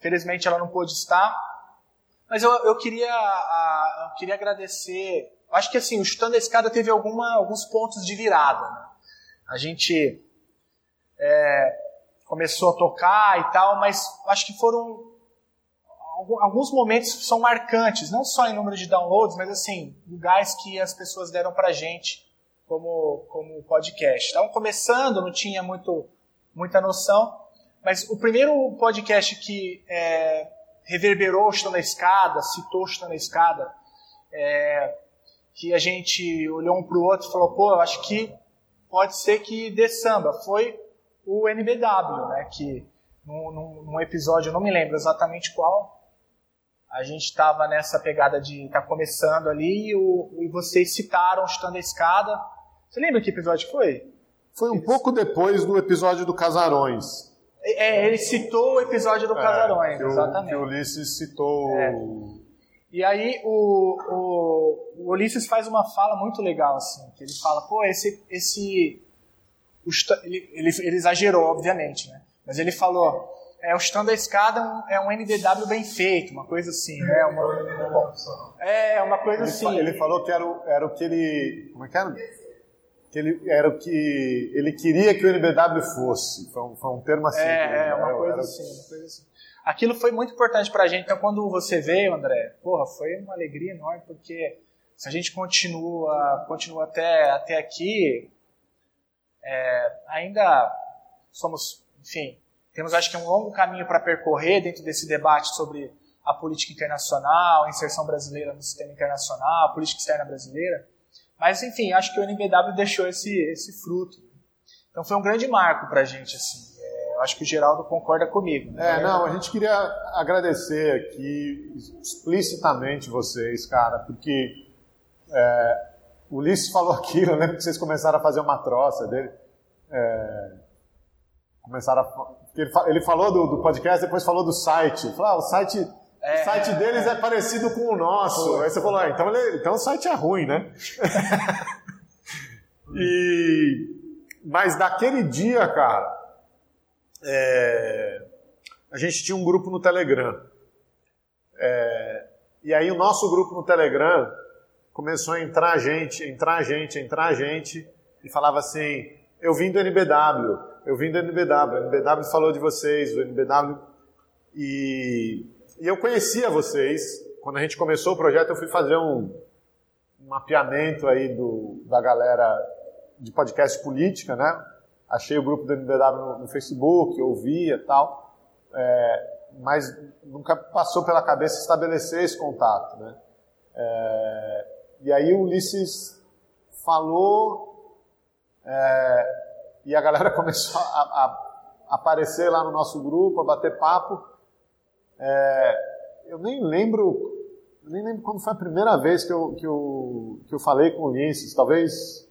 Speaker 5: Felizmente ela não pôde estar, Mas eu, eu, queria, a, eu queria agradecer. Acho que assim, o Chutando a Escada teve alguma, alguns pontos de virada. Né? A gente é, começou a tocar e tal, mas acho que foram alguns momentos são marcantes, não só em número de downloads, mas assim, lugares que as pessoas deram pra gente como, como podcast. Estavam começando, não tinha muito, muita noção, mas o primeiro podcast que é, reverberou Estou na Escada, citou Estou na Escada, é, que a gente olhou um pro outro e falou, pô, eu acho que pode ser que dê samba, foi o NBW, né, que num, num episódio, eu não me lembro exatamente qual, a gente estava nessa pegada de estar tá começando ali e, o, e vocês citaram Chutando a Escada. Você lembra que episódio foi?
Speaker 4: Foi um pouco depois do episódio do Casarões.
Speaker 5: É, ele citou o episódio do é, Casarões,
Speaker 4: que
Speaker 5: exatamente.
Speaker 4: Que o Ulisses citou.
Speaker 5: É. E aí o, o, o, Ulisses faz uma fala muito legal, assim, que ele fala, pô, esse. esse ele, ele, ele exagerou, obviamente, né? Mas ele falou, é, o Chutando a Escada é um NDW bem feito, uma coisa assim, né? Uma, é, uma coisa
Speaker 4: ele
Speaker 5: assim.
Speaker 4: Ele falou que era o, era o que ele. Como é que era? Que ele, era o que ele queria que o NBW fosse. Foi um, foi um termo assim.
Speaker 5: É, é uma, coisa era... assim, uma coisa assim. Aquilo foi muito importante pra gente. Então, quando você veio, André, porra, foi uma alegria enorme, porque se a gente continua, continua até, até aqui, é, ainda somos, enfim, temos, acho que, um longo caminho para percorrer dentro desse debate sobre a política internacional, a inserção brasileira no sistema internacional, a política externa brasileira. Mas, enfim, acho que o NBW deixou esse, esse fruto. Então foi um grande marco para a gente. Assim. Acho que o Geraldo concorda comigo.
Speaker 4: Né? É, não, a gente queria agradecer aqui explicitamente vocês, cara, porque é, o Ulisses falou aquilo, eu lembro que vocês começaram a fazer uma troça dele. É, começaram a ele, ele falou do, do, podcast, depois falou do site. Falou, ah, o site, é, o site deles é. é. parecido com o nosso. Aí você falou, ah, então, ele, então o site é ruim, né? e, mas daquele dia, cara, é, a gente tinha um grupo no Telegram. É, e aí o nosso grupo no Telegram começou a entrar gente, entrar gente, entrar gente, e falava assim, eu vim do NBW, eu vim do NBW, o NBW falou de vocês, o NBW. E, e eu conhecia vocês. Quando a gente começou o projeto, eu fui fazer um, um mapeamento aí do, da galera de podcast política, né? Achei o grupo do NBW no, no Facebook, ouvia tal. É, mas nunca passou pela cabeça estabelecer esse contato, né? É, e aí o Ulisses falou é, e a galera começou a, a, aparecer lá no nosso grupo, a bater papo. É, eu nem lembro, nem lembro quando foi a primeira vez que eu, que eu, que eu falei com o Ulisses. Talvez,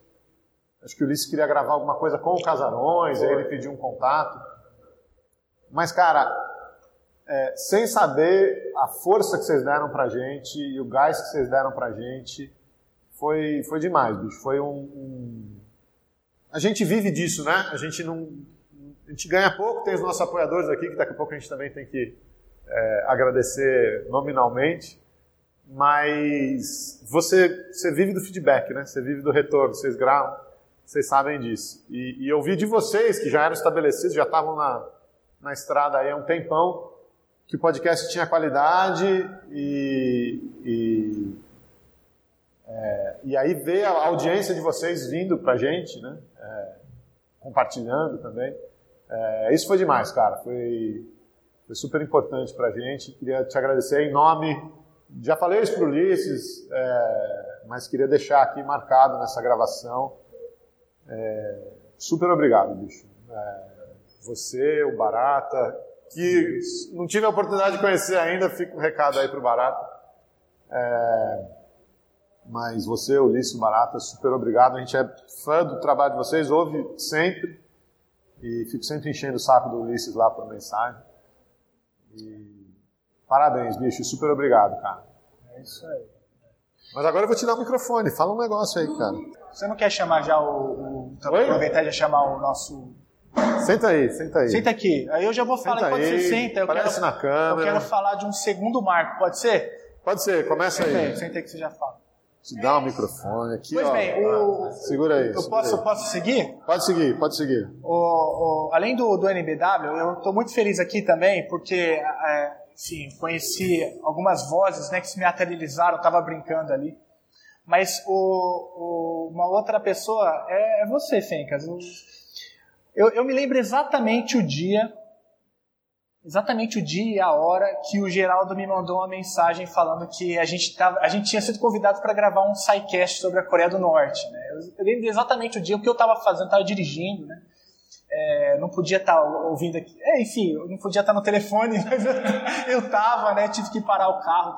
Speaker 4: acho que o Ulisses queria gravar alguma coisa com o Casarões, aí ele pediu um contato. Mas, cara, é, sem saber a força que vocês deram pra gente e o gás que vocês deram pra gente, foi, foi demais, bicho. Foi um, um a gente vive disso, né? A gente não. A gente ganha pouco, tem os nossos apoiadores aqui, que daqui a pouco a gente também tem que é, agradecer nominalmente. Mas você, você vive do feedback, né? Você vive do retorno, vocês gravam, vocês sabem disso. E, e eu vi de vocês, que já eram estabelecidos, já estavam na, na estrada aí há um tempão, que o podcast tinha qualidade e, e é, e aí ver a audiência de vocês vindo pra gente, né? É, compartilhando também. É, isso foi demais, cara. Foi, foi super importante pra gente. Queria te agradecer em nome. Já falei isso pro Ulisses, é, mas queria deixar aqui marcado nessa gravação. É, super obrigado, bicho. É, você, o Barata, que não tive a oportunidade de conhecer ainda, fica um recado aí pro Barata. É, mas você, Ulisses Barata, super obrigado. A gente é fã do trabalho de vocês, ouve sempre. E fico sempre enchendo o saco do Ulisses lá por mensagem. E parabéns, bicho. Super obrigado, cara.
Speaker 5: É isso aí.
Speaker 4: Mas agora eu vou te dar o microfone. Fala um negócio aí, cara.
Speaker 5: Você não quer chamar já o. o aproveitar e chamar o nosso.
Speaker 4: Senta aí, senta aí.
Speaker 5: Senta aqui. Aí eu já vou falar. Senta
Speaker 4: Enquanto
Speaker 5: você senta, eu quero,
Speaker 4: na câmera.
Speaker 5: eu quero falar de um segundo marco, pode ser?
Speaker 4: Pode ser, começa aí.
Speaker 5: Sentei, sentei que você já fala.
Speaker 4: Te dá o microfone aqui,
Speaker 5: Pois
Speaker 4: ó.
Speaker 5: bem, o-
Speaker 4: Segura aí.
Speaker 5: Eu
Speaker 4: segura
Speaker 5: posso,
Speaker 4: aí.
Speaker 5: posso seguir?
Speaker 4: Pode seguir, pode seguir.
Speaker 5: O- o- além do, do NBW, eu estou muito feliz aqui também, porque, é, enfim, conheci algumas vozes né, que se materializaram, estava brincando ali. Mas o, o- uma outra pessoa é, é você, Fencas. Eu, eu me lembro exatamente o dia, exatamente o dia e a hora que o Geraldo me mandou uma mensagem falando que a gente, tava, a gente tinha sido convidado para gravar um sidecast sobre a Coreia do Norte. Né? Eu, eu lembro exatamente o dia, o que eu estava fazendo, estava dirigindo, né? É, não podia estar ouvindo aqui. É, enfim, eu não podia estar no telefone, mas eu, eu tava, né? Tive que parar o carro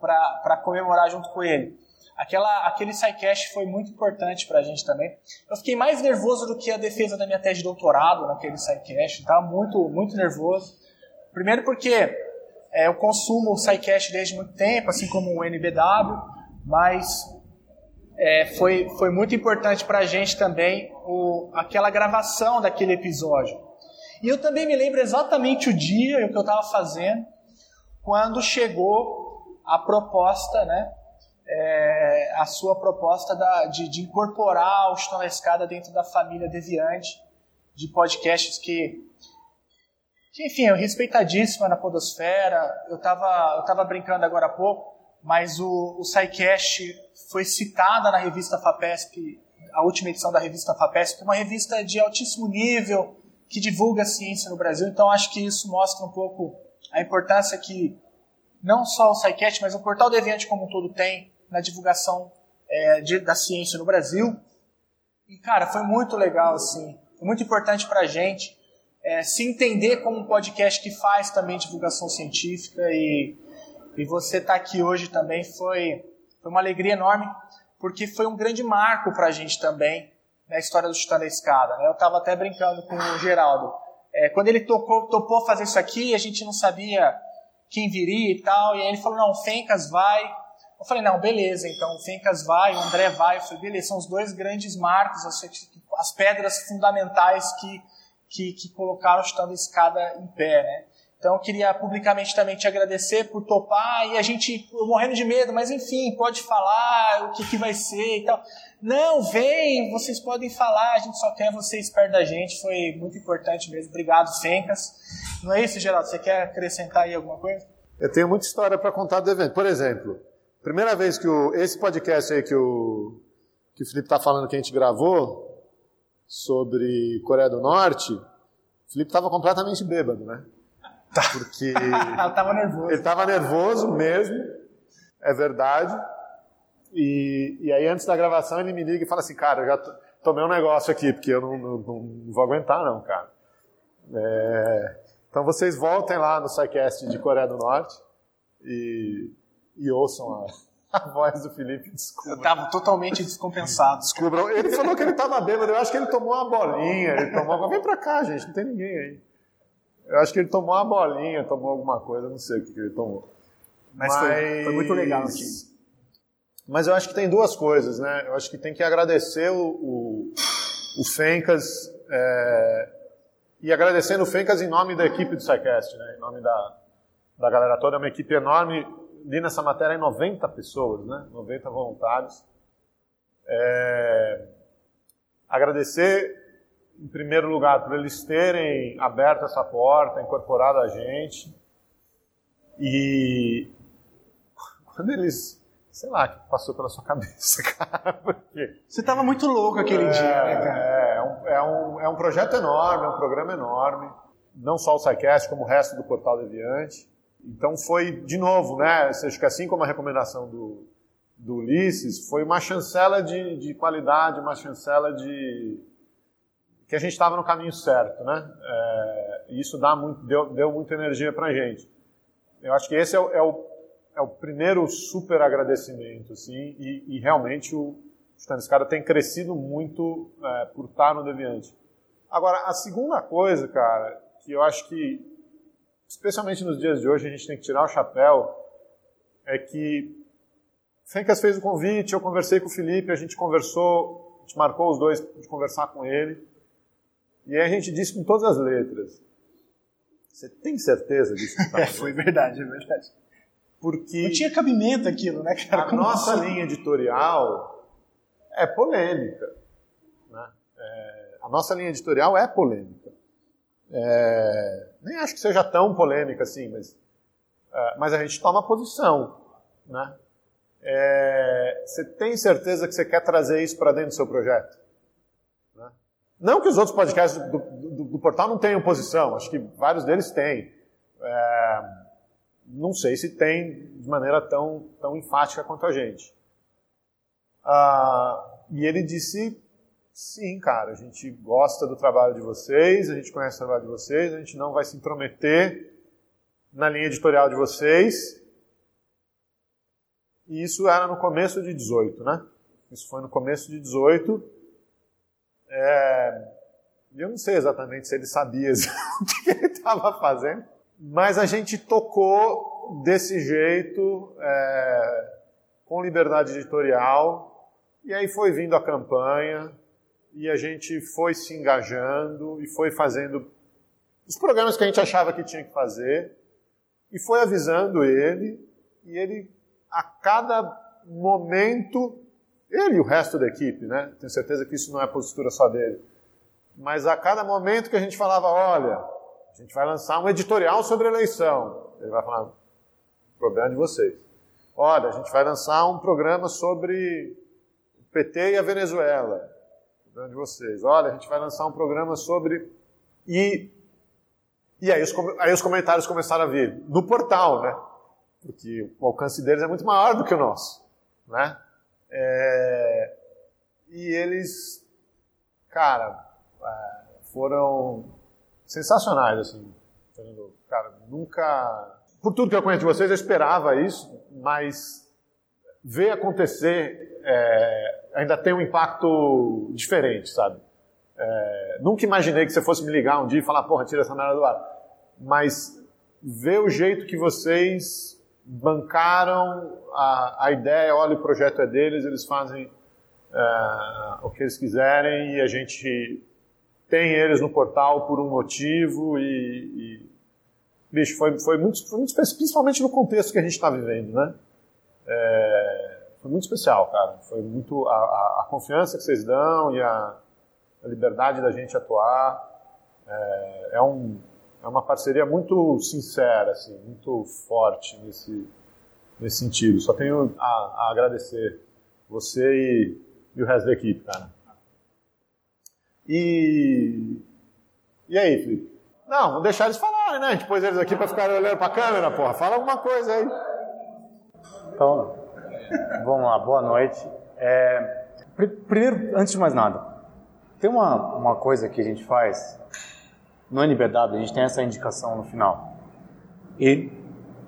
Speaker 5: para comemorar junto com ele. Aquela, aquele SciCast foi muito importante para a gente também. Eu fiquei mais nervoso do que a defesa da minha tese de doutorado naquele SciCast. Estava muito, muito nervoso. Primeiro porque é, eu consumo o SciCast desde muito tempo, assim como o NBW, mas é, foi, foi muito importante para a gente também o, aquela gravação daquele episódio. E eu também me lembro exatamente o dia e o que eu estava fazendo quando chegou a proposta, né, é, a sua proposta da, de, de incorporar o Chutão na Escada dentro da família Deviante de podcasts que, que enfim, é respeitadíssima na podosfera. Eu estava eu tava brincando agora há pouco, mas o, o foi citada na revista FAPESP, a última edição da revista FAPESP, uma revista de altíssimo nível que divulga a ciência no Brasil. Então acho que isso mostra um pouco a importância que não só o SciCast, mas o Portal Deviante como um todo tem na divulgação é, de, da ciência no Brasil. E, cara, foi muito legal, assim. Foi muito importante pra gente é, se entender como um podcast que faz também divulgação científica e, e você estar tá aqui hoje também foi, foi uma alegria enorme, porque foi um grande marco pra gente também na história do Chutando a Escada. Né? Eu estava até brincando com o Geraldo. É, quando ele tocou, topou fazer isso aqui, a gente não sabia quem viria e tal, e aí ele falou, não, o Fencas vai. Eu falei, não, beleza, então o Fencas vai, o André vai. Eu falei, beleza, são os dois grandes marcos, as pedras fundamentais que, que, que colocaram o Chutando a Escada em pé, né? Então queria publicamente também te agradecer por topar e a gente morrendo de medo, mas enfim, pode falar o que, que vai ser e tal. Não, vem, vocês podem falar, a gente só quer vocês perto da gente, foi muito importante mesmo. Obrigado, Fencas. Não é isso, Geraldo? Você quer acrescentar aí alguma coisa?
Speaker 4: Eu tenho muita história para contar do evento. Por exemplo, primeira vez que o, esse podcast aí que o, que o Felipe está falando que a gente gravou sobre Coreia do Norte, o Felipe estava completamente bêbado, né?
Speaker 5: Tá.
Speaker 4: Porque
Speaker 5: Ela tava nervoso.
Speaker 4: ele estava nervoso mesmo, é verdade. E, e aí antes da gravação ele me liga e fala assim, cara, eu já to- tomei um negócio aqui, porque eu não, não- não vou aguentar não, cara. É, então vocês voltem lá no SciCast de Coreia do Norte e, e ouçam a, a voz do Felipe,
Speaker 5: Eu
Speaker 4: desculpa.
Speaker 5: tava totalmente descompensado.
Speaker 4: Descubram. Ele falou que ele estava bêbado, eu acho que ele tomou uma bolinha, ele tomou... Vem pra cá, gente, não tem ninguém aí. Eu acho que ele tomou uma bolinha, tomou alguma coisa, não sei o que, que ele tomou.
Speaker 5: Mas foi, foi muito legal, assim.
Speaker 4: Mas eu acho que tem duas coisas, né? Eu acho que tem que agradecer o, o, o Fencas é, e agradecendo o Fencas em nome da equipe do SciCast, né? Em nome da, da galera toda, é uma equipe enorme. Li nessa matéria em 90 pessoas, né? 90 voluntários. É, agradecer, em primeiro lugar, por eles terem aberto essa porta, incorporado a gente. E quando eles, sei lá, que passou pela sua cabeça, cara, porque
Speaker 5: Você tava muito louco aquele dia, né, cara?
Speaker 4: é, é, um, é, um, é um projeto enorme, é um programa enorme, não só o SciCast, como o resto do Portal Deviante. Então foi, de novo, né, acho que assim como a recomendação do, do Ulisses, foi uma chancela de, de qualidade, uma chancela de que a gente estava no caminho certo, né? É, isso dá muito, deu, deu muita energia para a gente. Eu acho que esse é o, é o, é o primeiro super agradecimento, assim, e, e realmente o Escada tem crescido muito é, por estar no Deviante. Agora, a segunda coisa, cara, que eu acho que, especialmente nos dias de hoje, a gente tem que tirar o chapéu, é que Fencas fez o convite, eu conversei com o Felipe, a gente conversou, a gente marcou os dois de conversar com ele, e aí a gente disse com todas as letras, você tem certeza disso? que tá
Speaker 5: É, foi verdade, é verdade.
Speaker 4: porque
Speaker 5: Não tinha cabimento aquilo, né, cara?
Speaker 4: a
Speaker 5: Como
Speaker 4: nossa
Speaker 5: assim?
Speaker 4: linha editorial é polêmica. né? É, a nossa linha editorial é polêmica. É, nem acho que seja tão polêmica assim, mas, é, mas a gente toma posição. Né? É, você tem certeza que você quer trazer isso para dentro do seu projeto? Não que os outros podcasts do, do- do portal não tenham posição, acho que vários deles têm. É, não sei se tem de maneira tão, tão enfática quanto a gente. Ah, e ele disse: sim, cara, a gente gosta do trabalho de vocês, a gente conhece o trabalho de vocês, a gente não vai se intrometer na linha editorial de vocês. E isso era no começo de 18, né? Isso foi no começo de 18. É, eu não sei exatamente se ele sabia o que ele estava fazendo, mas a gente tocou desse jeito, é, com liberdade editorial, e aí foi vindo a campanha, e a gente foi se engajando, e foi fazendo os programas que a gente achava que tinha que fazer, e foi avisando ele, e ele, a cada momento, ele e o resto da equipe, né? Tenho certeza que isso não é postura só dele. Mas a cada momento que a gente falava, olha, a gente vai lançar um editorial sobre eleição, ele vai falar, problema de vocês. Olha, a gente vai lançar um programa sobre o PT e a Venezuela, problema de vocês. Olha, a gente vai lançar um programa sobre e e aí os, aí os comentários começaram a vir no portal, né? Porque o alcance deles é muito maior do que o nosso, né? É, e eles, cara, é, foram sensacionais, assim. Cara, nunca. Por tudo que eu conheço de vocês, eu esperava isso, mas ver acontecer é, ainda tem um impacto diferente, sabe? É, nunca imaginei que você fosse me ligar um dia e falar, porra, tira essa merda do ar. Mas ver o jeito que vocês bancaram a, a ideia, olha, o projeto é deles, eles fazem é, o que eles quiserem e a gente tem eles no portal por um motivo e, e bicho, foi, foi, muito, foi muito especial, principalmente no contexto que a gente está vivendo, né? É, foi muito especial, cara. Foi muito a, a, a confiança que vocês dão e a, a liberdade da gente atuar. É, é, um, é uma parceria muito sincera, assim, muito forte nesse, nesse sentido. Só tenho a, a agradecer você e, e o resto da equipe, cara. E, e aí, Felipe? Não, vou deixar eles falarem, né? Pôs eles aqui para ficarem olhando para a câmera, porra. Fala alguma coisa aí.
Speaker 6: Então, vamos lá, boa noite. É, pr- primeiro, antes de mais nada, tem uma, uma coisa que a gente faz no NBW, a gente tem essa indicação no final. E,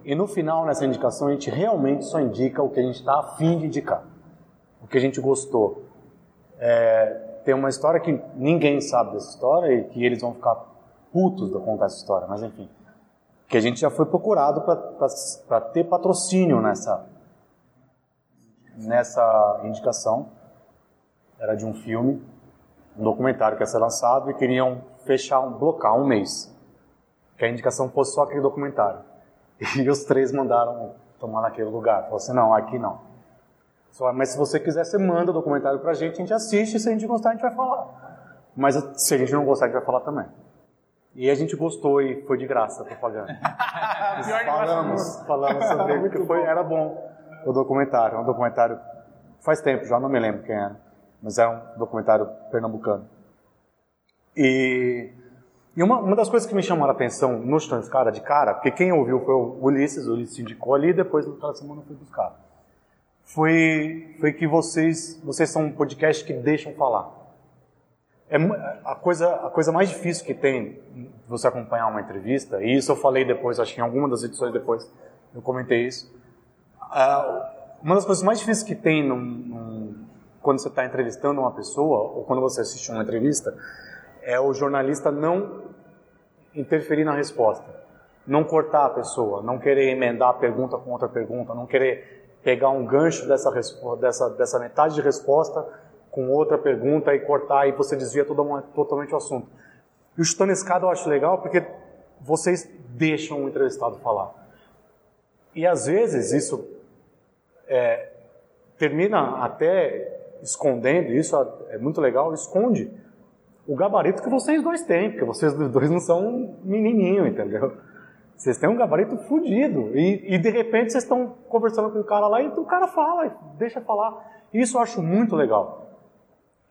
Speaker 6: e no final, nessa indicação, a gente realmente só indica o que a gente está afim de indicar, o que a gente gostou. É, tem uma história que ninguém sabe dessa história e que eles vão ficar putos de contar essa história, mas enfim. Que a gente já foi procurado para ter patrocínio nessa, nessa indicação. Era de um filme, um documentário que ia ser lançado e queriam fechar, um, blocar um mês. Que a indicação fosse só aquele documentário. E os três mandaram tomar naquele lugar. Falou assim, não, aqui não. Só, mas se você quiser, você manda o documentário pra gente, a gente assiste, se a gente gostar, a gente vai falar. Mas se a gente não gostar, a gente vai falar também. E a gente gostou e foi de graça a propaganda. falamos, falamos sobre ele, porque foi, era bom o documentário. Um documentário, faz tempo já, não me lembro quem era, mas era um documentário pernambucano. E, e uma, uma das coisas que me chamaram a atenção no Chutando Escada de cara, porque quem ouviu foi o Ulisses, o Ulisses indicou ali, e depois naquela semana eu fui buscar. Foi, foi que vocês, vocês são um podcast que deixam falar. É a coisa, a coisa mais difícil que tem você acompanhar uma entrevista, e isso eu falei depois, acho que em alguma das edições depois eu comentei isso. Uma das coisas mais difíceis que tem num- num- quando você está entrevistando uma pessoa, ou quando você assiste uma entrevista, é o jornalista não interferir na resposta. Não cortar a pessoa, não querer emendar a pergunta com outra pergunta, não querer pegar um gancho dessa, dessa, dessa metade de resposta com outra pergunta e cortar e você desvia uma- totalmente o assunto. E o chutando escada eu acho legal porque vocês deixam o entrevistado falar. E às vezes isso é, termina até escondendo, isso é muito legal, esconde o gabarito que vocês dois têm, porque vocês dois não são menininho, entendeu? Vocês têm um gabarito fudido. E, e de repente vocês estão conversando com o cara lá e o cara fala, deixa falar. Isso eu acho muito legal.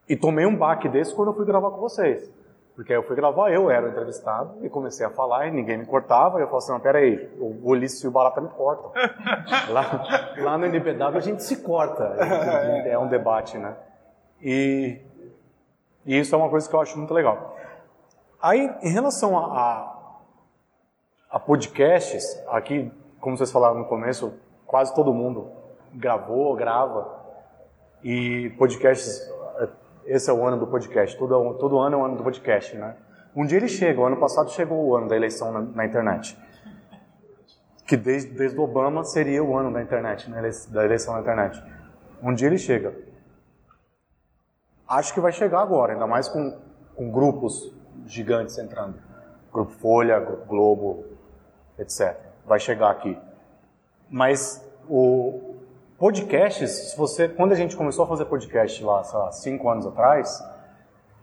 Speaker 6: E tomei um baque desse quando eu fui gravar com vocês. Porque aí eu fui gravar, eu era o entrevistado, e comecei a falar e ninguém me cortava. E eu falei assim: não, peraí, o Ulisses e o Barata me cortam. lá, lá no NBW a gente se corta. É um debate, né? E, e isso é uma coisa que eu acho muito legal. Aí, em relação a, a, a podcasts, aqui, como vocês falaram no começo, quase todo mundo gravou, grava. E podcasts esse é o ano do podcast. Todo, todo ano é o ano do podcast, né? Um dia ele chega. O ano passado chegou o ano da eleição na, na internet. Que desde, desde Obama seria o ano da internet, né? da eleição na internet. Um dia ele chega. Acho que vai chegar agora, ainda mais com, com grupos gigantes entrando. Grupo Folha, Grupo Globo, etc. Vai chegar aqui. Mas o, Podcasts, se você, quando a gente começou a fazer podcast lá, sei lá, cinco anos atrás,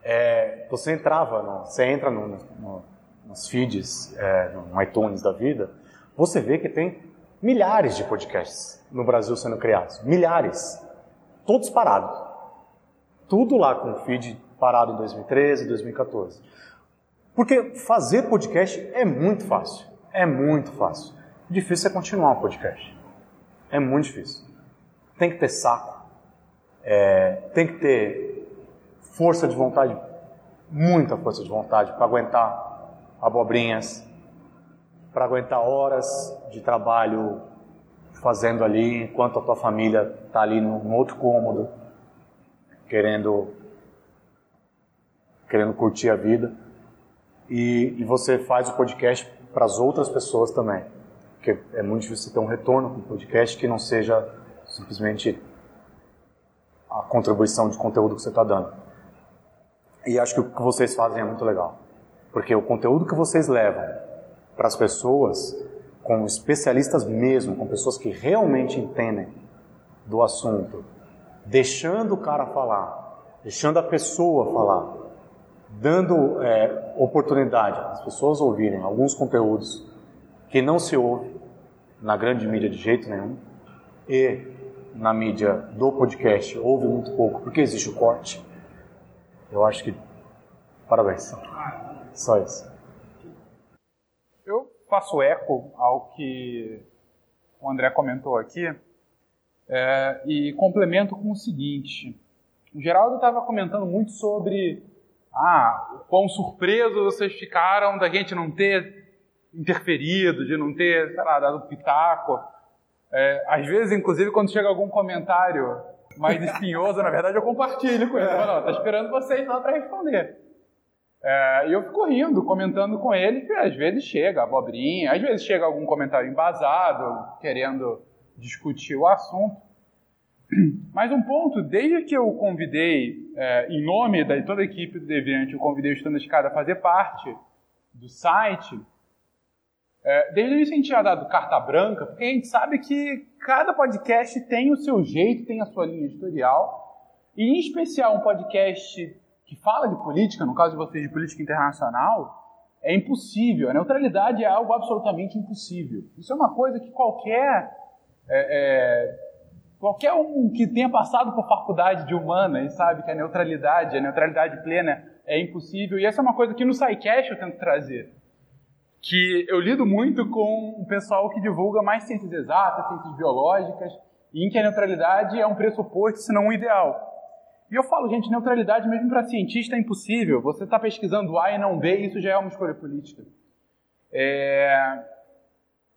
Speaker 6: é, você entrava, no, você entra no, no, nos feeds, é, no iTunes da vida, você vê que tem milhares de podcasts no Brasil sendo criados, milhares, todos parados, tudo lá com o feed parado em 2013, 2014. Porque fazer podcast é muito fácil, é muito fácil. Difícil é continuar um podcast, é muito difícil tem que ter saco, é, tem que ter força de vontade, muita força de vontade para aguentar abobrinhas, para aguentar horas de trabalho fazendo ali, enquanto a tua família está ali num outro cômodo, querendo querendo curtir a vida. E, e você faz o podcast para as outras pessoas também. Porque é muito difícil ter um retorno com o podcast que não seja simplesmente a contribuição de conteúdo que você está dando. E acho que o que vocês fazem é muito legal, porque o conteúdo que vocês levam para as pessoas, com especialistas mesmo, com pessoas que realmente entendem do assunto, deixando o cara falar, deixando a pessoa falar, dando é, oportunidade as pessoas ouvirem alguns conteúdos que não se ouve na grande mídia de jeito nenhum, e na mídia do podcast houve muito pouco, porque existe o corte. Eu acho que. Parabéns. Só isso.
Speaker 7: Eu faço eco ao que o André comentou aqui é, e complemento com o seguinte. O Geraldo estava comentando muito sobre ah, o quão surpresos vocês ficaram da gente não ter interferido, de não ter, sei lá, dado pitaco. É, às vezes, inclusive, quando chega algum comentário mais espinhoso, na verdade, eu compartilho com ele. Falo, tá esperando vocês lá para responder. É, e eu fico rindo, comentando com ele, que às vezes chega abobrinha, às vezes chega algum comentário embasado, querendo discutir o assunto. Mas um ponto, desde que eu convidei, é, em nome de toda a equipe do Deviante, eu convidei o Estando Escada a fazer parte do site, é, desde início a gente tinha dado carta branca, porque a gente sabe que cada podcast tem o seu jeito, tem a sua linha editorial, e em especial um podcast que fala de política, no caso de vocês de política internacional, é impossível. A neutralidade é algo absolutamente impossível. Isso é uma coisa que qualquer é, é, qualquer um que tenha passado por faculdade de humanas sabe que a neutralidade, a neutralidade plena é impossível. E essa é uma coisa que no SciCast eu tento trazer que eu lido muito com o pessoal que divulga mais ciências exatas, ciências biológicas, e em que a neutralidade é um pressuposto, se não um ideal. E eu falo, gente, neutralidade mesmo para cientista é impossível. Você está pesquisando A e não B, isso já é uma escolha política. É...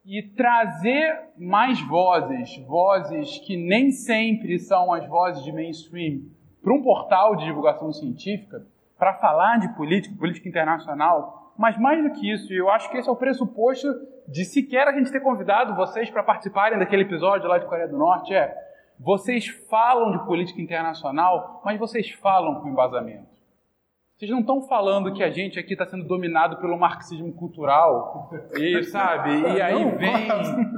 Speaker 7: E trazer mais vozes, vozes que nem sempre são as vozes de mainstream, para um portal de divulgação científica, para falar de política, política internacional, mas mais do que isso, eu acho que esse é o pressuposto de sequer a gente ter convidado vocês para participarem daquele episódio lá de Coreia do Norte, é vocês falam de política internacional, mas vocês falam com embasamento. Vocês não estão falando que a gente aqui está sendo dominado pelo marxismo cultural e sabe? E aí vem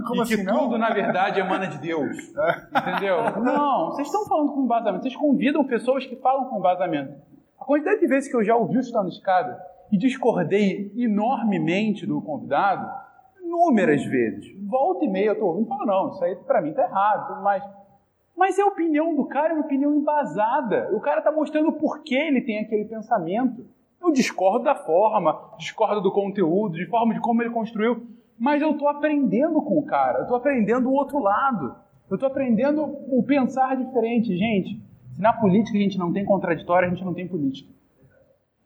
Speaker 5: Como
Speaker 7: e que
Speaker 5: assim, não?
Speaker 7: tudo na verdade emana de Deus, entendeu? Não, vocês estão falando com embasamento. Vocês convidam pessoas que falam com embasamento. A quantidade de vezes que eu já ouvi o Chutando Escada e discordei enormemente do convidado, inúmeras vezes. Volta e meia eu estou ouvindo e falo, não, isso aí para mim está errado, tudo mais. Mas é a opinião do cara, é uma opinião embasada. O cara está mostrando por que ele tem aquele pensamento. Eu discordo da forma, discordo do conteúdo, de forma de como ele construiu, mas eu estou aprendendo com o cara, eu estou aprendendo o outro lado, eu estou aprendendo o pensar diferente. Gente, se na política a gente não tem contraditório, a gente não tem política.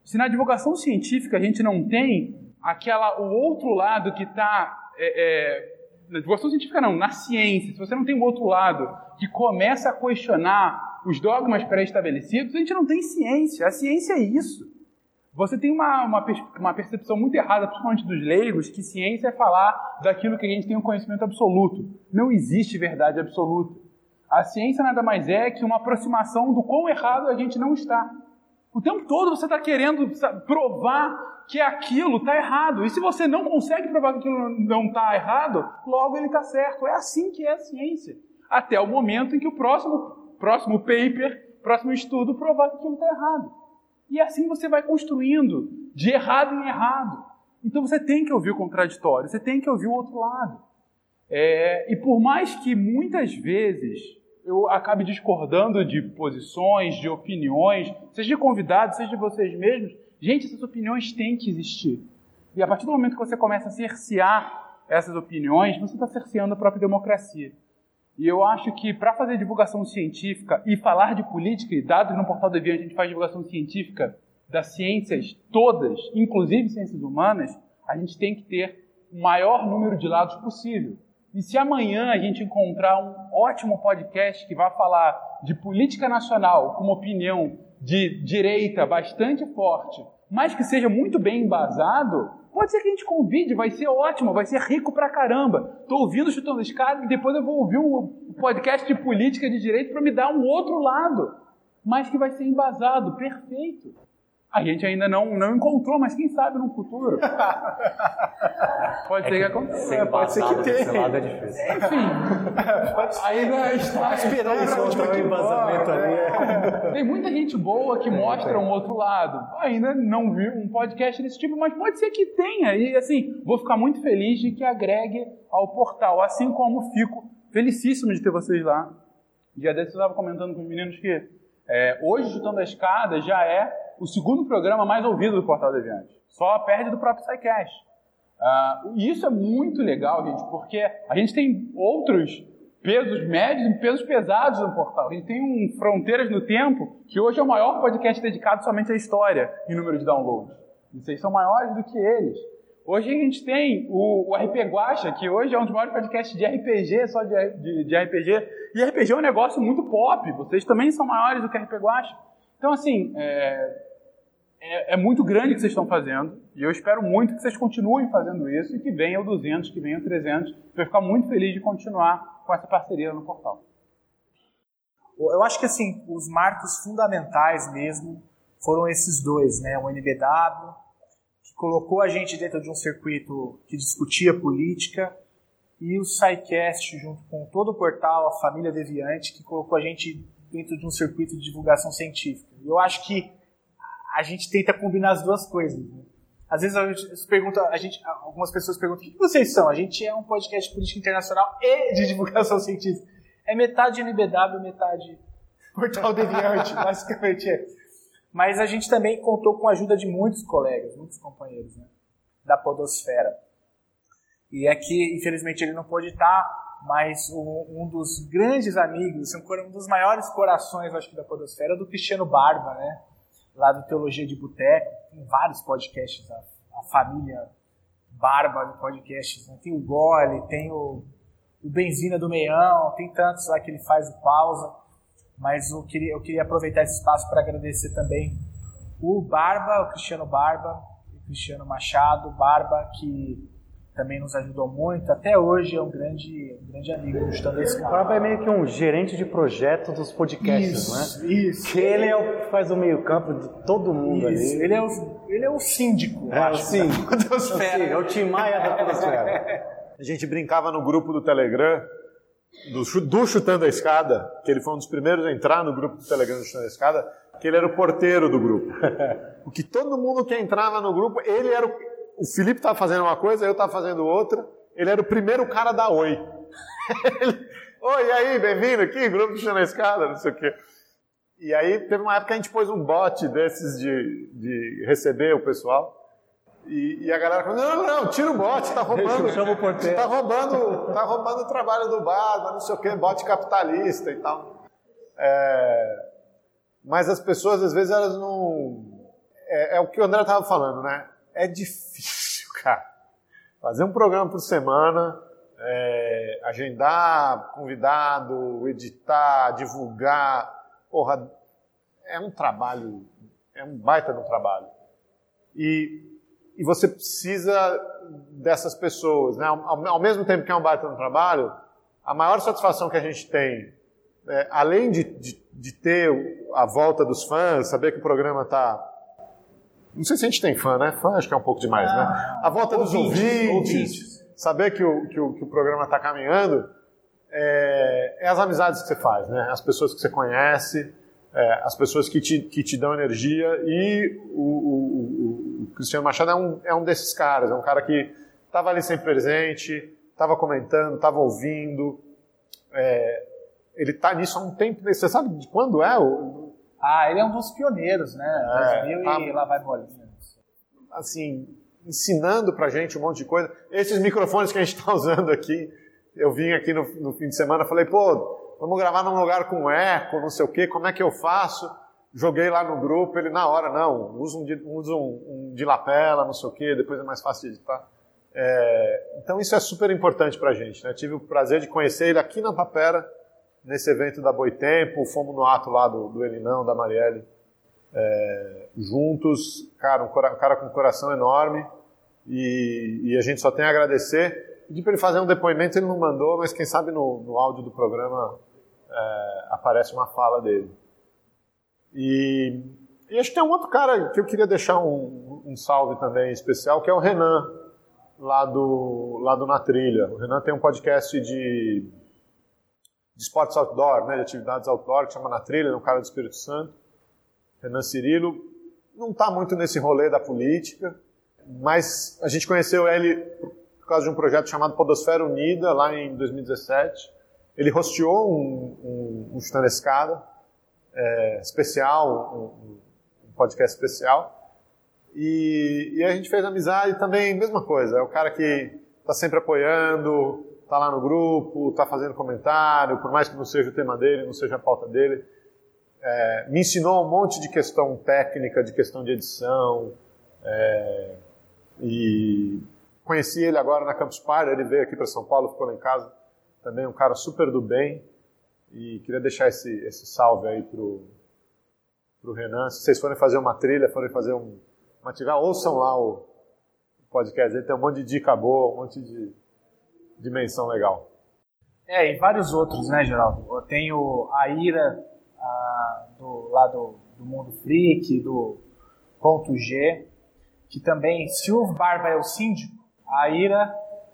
Speaker 7: Se na divulgação científica a gente não tem aquela o outro lado que está na divulgação científica não, na ciência, se você não tem o outro lado que começa a questionar os dogmas pré-estabelecidos, a gente não tem ciência. A ciência é isso. Você tem uma, uma, uma percepção muito errada, principalmente dos leigos, que ciência é falar daquilo que a gente tem um conhecimento absoluto. Não existe verdade absoluta. A ciência nada mais é que uma aproximação do quão errado a gente não está. O tempo todo você está querendo provar que aquilo está errado. E se você não consegue provar que aquilo não está errado, logo ele está certo. É assim que é a ciência. Até o momento em que o próximo, próximo paper, próximo estudo provar que aquilo está errado. E assim você vai construindo, de errado em errado. Então você tem que ouvir o contraditório, você tem que ouvir o outro lado. É, e por mais que muitas vezes eu acabe discordando de posições, de opiniões, seja de convidados, seja de vocês mesmos, gente, essas opiniões têm que existir. E a partir do momento que você começa a cercear essas opiniões, você está cerceando a própria democracia. E eu acho que para fazer divulgação científica e falar de política, e dados no Portal Deviante a gente faz divulgação científica das ciências todas, inclusive ciências humanas, a gente tem que ter o maior número de lados possível. E se amanhã a gente encontrar um ótimo podcast que vai falar de política nacional com uma opinião de direita bastante forte, mas que seja muito bem embasado, pode ser que a gente convide, vai ser ótimo, vai ser rico pra caramba. Tô ouvindo Chutando Escada e depois eu vou ouvir um podcast de política de direito para me dar um outro lado, mas que vai ser embasado, perfeito. A gente ainda não, não encontrou, mas quem sabe no futuro. Pode ser que aconteça.
Speaker 6: Sem
Speaker 5: pode ser que
Speaker 6: desse
Speaker 5: tenha.
Speaker 6: lado é difícil.
Speaker 7: Enfim, ainda está
Speaker 6: Encontrar
Speaker 5: vai
Speaker 6: um embasamento ali é...
Speaker 7: Tem muita gente boa que mostra um outro lado. Ainda não vi um podcast desse tipo, mas pode ser que tenha. E assim, vou ficar muito feliz de que agregue ao portal, assim como fico felicíssimo de ter vocês lá. Dia desses eu estava comentando com os meninos que é, hoje, Chutando a Escada, já é o segundo programa mais ouvido do Portal Deviante. Só perde do próprio SciCast. Ah, e isso é muito legal, gente, porque a gente tem outros pesos médios e pesos pesados no portal. A gente tem um Fronteiras no Tempo, que hoje é o maior podcast dedicado somente à história em número de downloads. Vocês são maiores do que eles. Hoje a gente tem o, o RP Guacha, que hoje é um dos maiores podcasts de RPG, só de, de, de RPG. E RPG é um negócio muito pop. Vocês também são maiores do que RP Guacha. Então, assim, é, é, é muito grande o que vocês estão fazendo. E eu espero muito que vocês continuem fazendo isso e que venha o 200, que venha o 300. Eu vou ficar muito feliz de continuar com essa parceria no portal.
Speaker 5: Eu acho que assim, os marcos fundamentais mesmo foram esses dois, né? O NBW, que colocou a gente dentro de um circuito que discutia política, e o SciCast, junto com todo o portal, a família Deviante, que colocou a gente dentro de um circuito de divulgação científica. Eu acho que a gente tenta combinar as duas coisas. né? Às vezes a gente pergunta, a gente, algumas pessoas perguntam: o que vocês são? A gente é um podcast de política internacional e de divulgação científica. É metade NBW, metade Portal Deviante, basicamente é. Mas a gente também contou com a ajuda de muitos colegas, muitos companheiros né, da Podosfera. E aqui, infelizmente, ele não pôde estar, mas um, um dos grandes amigos, um dos maiores corações, acho que, da Podosfera, é do Cristiano Barba, né? Lá do Teologia de Boteco. Tem vários podcasts, a, a família Barba de podcasts. Né? Tem o Gole, tem o, o Benzina do Meião, tem tantos lá que ele faz o pausa. Mas eu queria, eu queria aproveitar esse espaço para agradecer também o Barba, o Cristiano Barba, o Cristiano Machado, Barba, que também nos ajudou muito. Até hoje é um grande, um grande amigo do Estando
Speaker 6: O
Speaker 5: Escala.
Speaker 6: Barba é meio que um gerente de projeto dos podcasts,
Speaker 5: Isso,
Speaker 6: né?
Speaker 5: isso.
Speaker 6: Que ele é o que faz o meio campo de todo mundo
Speaker 5: Isso,
Speaker 6: ali.
Speaker 5: Ele é o, ele é o síndico,
Speaker 6: É,
Speaker 5: acho,
Speaker 6: sim.
Speaker 5: da podosfera.
Speaker 6: É o Tim Maia da Podosfera.
Speaker 4: A gente brincava no grupo do Telegram, do, do Chutando a Escada, que ele foi um dos primeiros a entrar no grupo do Telegram do Chutando a Escada, que ele era o porteiro do grupo. o que todo mundo que entrava no grupo, ele era o... O Felipe estava fazendo uma coisa, eu estava fazendo outra, ele era o primeiro cara da oi. Ele, Oi, e aí, bem-vindo aqui, grupo do Chutando a Escada, não sei o quê. E aí teve uma época que a gente pôs um bot desses de, de receber o pessoal. E, e a galera falou, não, não, não, tira o bot, tá roubando.
Speaker 6: Chama o porteiro.
Speaker 4: Tá roubando, tá roubando o trabalho do bar, não sei o quê, bot capitalista e tal. É, mas as pessoas, às vezes, elas não. É, é o que o André estava falando, né? É difícil, cara. Fazer um programa por semana, é, agendar convidado, editar, divulgar. Porra, é um trabalho, é um baita de um trabalho. E, e você precisa dessas pessoas, né? Ao, ao- mesmo tempo que é um baita de um trabalho, a maior satisfação que a gente tem, é, além de, de, de ter a volta dos fãs, saber que o programa está não sei se a gente tem fã, né? Fã acho que é um pouco demais, né? A volta dos
Speaker 5: Ouvintes,
Speaker 4: ouvintes,
Speaker 5: ouvintes.
Speaker 4: saber que o, que o, que o programa está caminhando, é, é as amizades que você faz, né? As pessoas que você conhece, é, as pessoas que te, que te dão energia e o, o- o- o Cristiano Machado é um, é um desses caras, é um cara que estava ali sempre presente, estava comentando, estava ouvindo, é, ele está nisso há um tempo, você sabe de quando é?
Speaker 5: Ah, ele é um dos pioneiros, né? 2000
Speaker 4: tá.
Speaker 5: e lá vai bolinha.
Speaker 4: assim, ensinando pra gente um monte de coisa. Esses microfones que a gente está usando aqui, eu vim aqui no, no fim de semana, falei, pô, vamos gravar num lugar com eco, não sei o quê, como é que eu faço? Joguei lá no grupo, ele na hora, não, usa um de, usa um, um de lapela, não sei o quê, depois é mais fácil de editar. É, então isso é super importante pra gente, né? Tive o prazer de conhecer ele aqui na Tapera, nesse evento da Boitempo, fomos no ato lá do, do Elinão, da Marielle, é, juntos, cara, um, cara com um coração enorme e, e a gente só tem a agradecer. Pedi para ele fazer um depoimento, ele não mandou, mas quem sabe no, no áudio do programa é, aparece uma fala dele. E, e acho que tem um outro cara que eu queria deixar um, um salve também especial, que é o Renan, lá do, lá do Na Trilha. O Renan tem um podcast de, de esportes outdoor, né, de atividades outdoor, que chama Na Trilha, um cara do Espírito Santo. Renan Cirilo, não está muito nesse rolê da política, mas a gente conheceu ele por causa de um projeto chamado Podosfera Unida, lá em 2017. Ele hosteou um, um, um Escada é, especial, um, um podcast especial. E, e a gente fez amizade também, mesma coisa. É o cara que está sempre apoiando, está lá no grupo, está fazendo comentário, por mais que não seja o tema dele, não seja a pauta dele. É, me ensinou um monte de questão técnica, de questão de edição. é, e conheci ele agora na Campus Party, ele veio aqui para São Paulo, ficou lá em casa. Também um cara super do bem. E queria deixar esse, esse salve aí pro, pro Renan. Se vocês forem fazer uma trilha, forem fazer um, uma ouçam lá o podcast. Ele tem um monte de dica boa, um monte de dimensão legal.
Speaker 5: É, e vários outros, né, Geraldo? Eu tenho a Ira, a, do, lá do, do Mundo Freak, do Ponto G, que também, se o Barba é o síndico, a Ira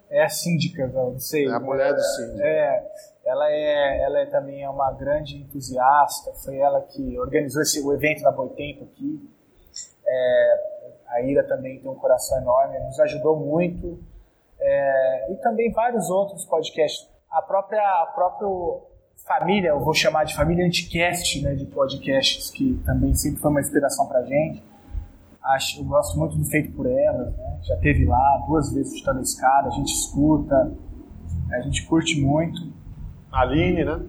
Speaker 5: é a síndica, não sei.
Speaker 4: É a mulher do síndico.
Speaker 5: É, ela é, ela é também é uma grande entusiasta, foi ela que organizou esse, o evento da Boitempo aqui. É, a Ira também tem um coração enorme, nos ajudou muito. É, e também vários outros podcasts. A própria, a própria família, eu vou chamar de família Anticast, né, de podcasts, que também sempre foi uma inspiração pra gente. Acho, eu gosto muito do Feito por Elas, né? já teve lá duas vezes chutando a escada, a gente escuta, a gente curte muito.
Speaker 4: Aline, né?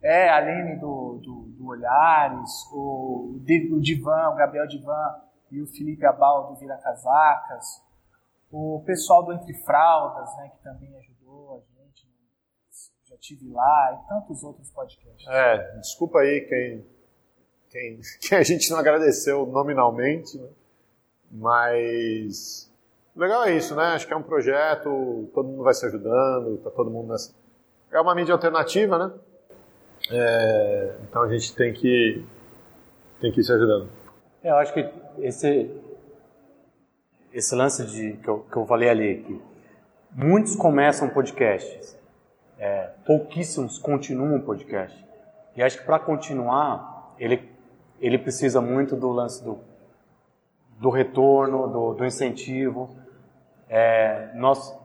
Speaker 5: É, a Aline do, do, do Olhares, o, o Divan, o Gabriel Divan e o Felipe Abal do Vira Casacas, o pessoal do Entre Fraldas, né, que também ajudou a gente, já tive lá, e tantos outros podcasts.
Speaker 4: É, desculpa aí quem, quem, quem a gente não agradeceu nominalmente, né? mas O legal é isso, né? Acho que é um projeto, todo mundo vai se ajudando, tá todo mundo nessa. É uma mídia alternativa, né? É, então a gente tem que tem que ir se ajudando.
Speaker 6: É, eu acho que esse esse lance de que eu, que eu falei ali que muitos começam podcasts, é, pouquíssimos continuam podcast. E acho que para continuar ele ele precisa muito do lance do do retorno, do, do incentivo. É, nós,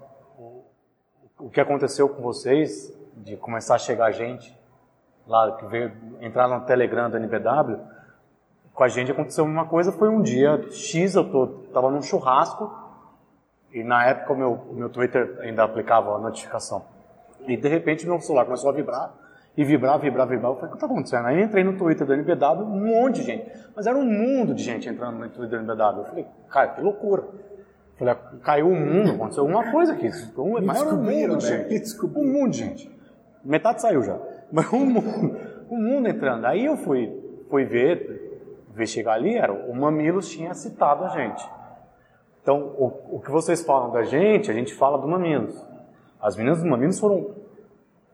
Speaker 6: o, que aconteceu com vocês, de começar a chegar gente lá, que veio entrar no Telegram da NBW, com a gente aconteceu uma coisa, foi um dia X, eu tô, tava num churrasco, e na época o meu, o meu Twitter ainda aplicava a notificação. E de repente meu celular começou a vibrar, e vibrar, vibrar, vibrar. Eu falei, o que está acontecendo? Aí entrei no Twitter do NBW, um monte de gente. Mas era um mundo de gente entrando no Twitter do NBW. Eu falei, cara, que loucura. Eu falei, caiu o mundo, aconteceu alguma coisa aqui. Um, maior um mundo de né? gente. Um mundo de gente. Metade saiu já. Mas um mundo, um mundo entrando. Aí eu fui, fui ver, ver chegar ali, era o Mamilos tinha citado a gente. Então, o, o que vocês falam da gente, a gente fala do Mamilos. As meninas do Mamilos foram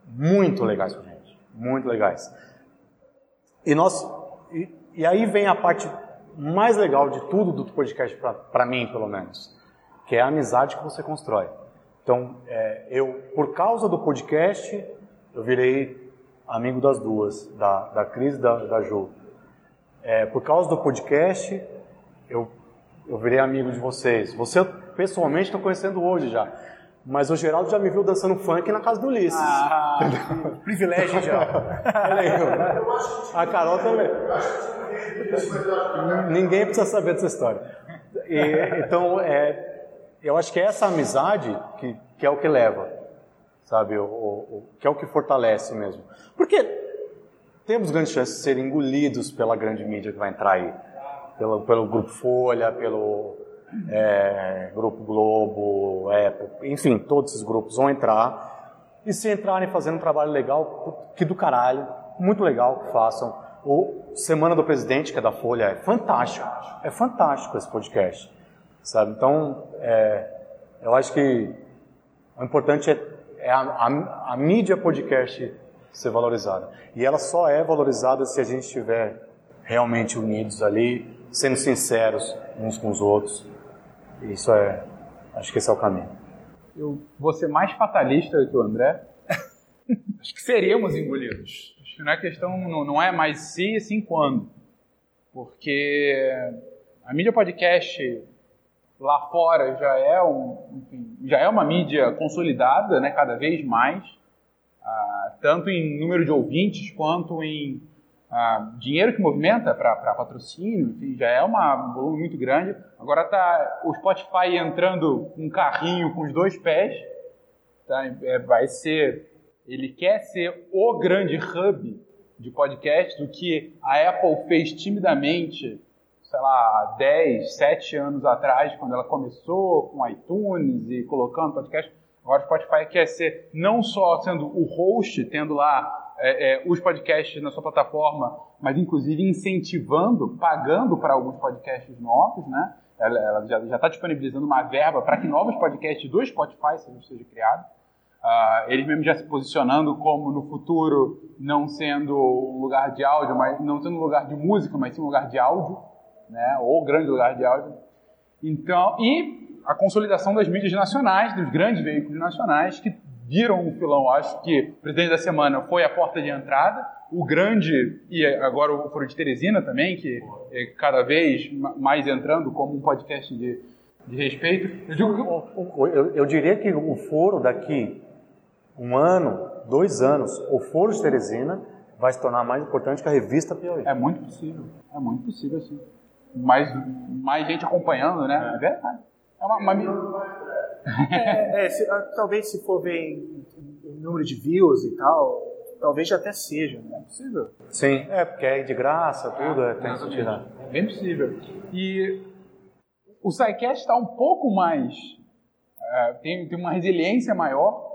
Speaker 6: muito legais com a gente muito legais. E nós e, e aí vem a parte mais legal de tudo do podcast para mim, pelo menos, que é a amizade que você constrói. Então, é, eu por causa do podcast, eu virei amigo das duas, da, da Cris e da, da. É, por causa do podcast, eu, eu virei amigo de vocês. Você, pessoalmente, estou conhecendo hoje já. Mas o Geraldo já me viu dançando funk na casa do Ulisses. Ah,
Speaker 5: privilégio já. Aí,
Speaker 6: a Carol também. Ninguém precisa saber dessa história. E, então, é, eu acho que é essa amizade que, que é o que leva, sabe? O, o, que é o que fortalece mesmo. Porque temos grandes chances de serem engolidos pela grande mídia que vai entrar aí. Pelo, pelo Grupo Folha, pelo é, Grupo Globo, Apple, enfim, todos esses grupos vão entrar. E se entrarem fazendo um trabalho legal, que do caralho, muito legal que façam. O Semana do Presidente, que é da Folha, é fantástico. É fantástico esse podcast, sabe? Então, é, eu acho que o importante é, é a, a, a mídia podcast ser valorizada. E ela só é valorizada se a gente estiver realmente unidos ali, sendo sinceros uns com os outros isso é. Acho que esse é o caminho.
Speaker 7: Eu vou ser mais fatalista do que o André. acho que seremos engolidos. Acho que não é questão, não, não é mais se, sim quando. Porque a mídia podcast lá fora já é, um, enfim, já é uma mídia consolidada, né, cada vez mais, ah, tanto em número de ouvintes quanto em ah, dinheiro que movimenta para patrocínio, enfim, já é uma, um volume muito grande. Agora está o Spotify entrando um carrinho com os dois pés. Tá? É, vai ser. Ele quer ser o grande hub de podcast do que a Apple fez timidamente, sei lá, 10, 7 anos atrás, quando ela começou com iTunes e colocando podcast. Agora o Spotify quer ser não só sendo o host, tendo lá é, é, os podcasts na sua plataforma, mas inclusive incentivando, pagando para alguns podcasts novos, né? Ela, ela já está disponibilizando uma verba para que novos podcasts do Spotify sejam, criados. Uh, eles mesmo já se posicionando como no futuro não sendo um lugar de áudio, mas não sendo um lugar de música, mas sim um lugar de áudio, né? Ou grande lugar de áudio. Então, e a consolidação das mídias nacionais, dos grandes veículos nacionais que viram um filão. Acho que o presidente da semana foi a porta de entrada. O grande, e agora o Foro de Teresina também, que é cada vez mais entrando como um podcast de, de respeito.
Speaker 6: Eu, digo... eu, eu diria que o Foro daqui um ano, dois anos, o Foro de Teresina vai se tornar mais importante que a revista Piauí.
Speaker 7: É muito possível, é muito possível, sim. Mais, mais gente acompanhando, né? É, é verdade. É uma, uma...
Speaker 5: É, é se, ah, talvez se for ver o número de views e tal, talvez já até seja, né? É
Speaker 7: possível.
Speaker 6: Sim, é, porque é de graça, tudo, é, tem que tirar.
Speaker 7: É bem possível. E o SciCast está um pouco mais. É, tem, tem uma resiliência maior,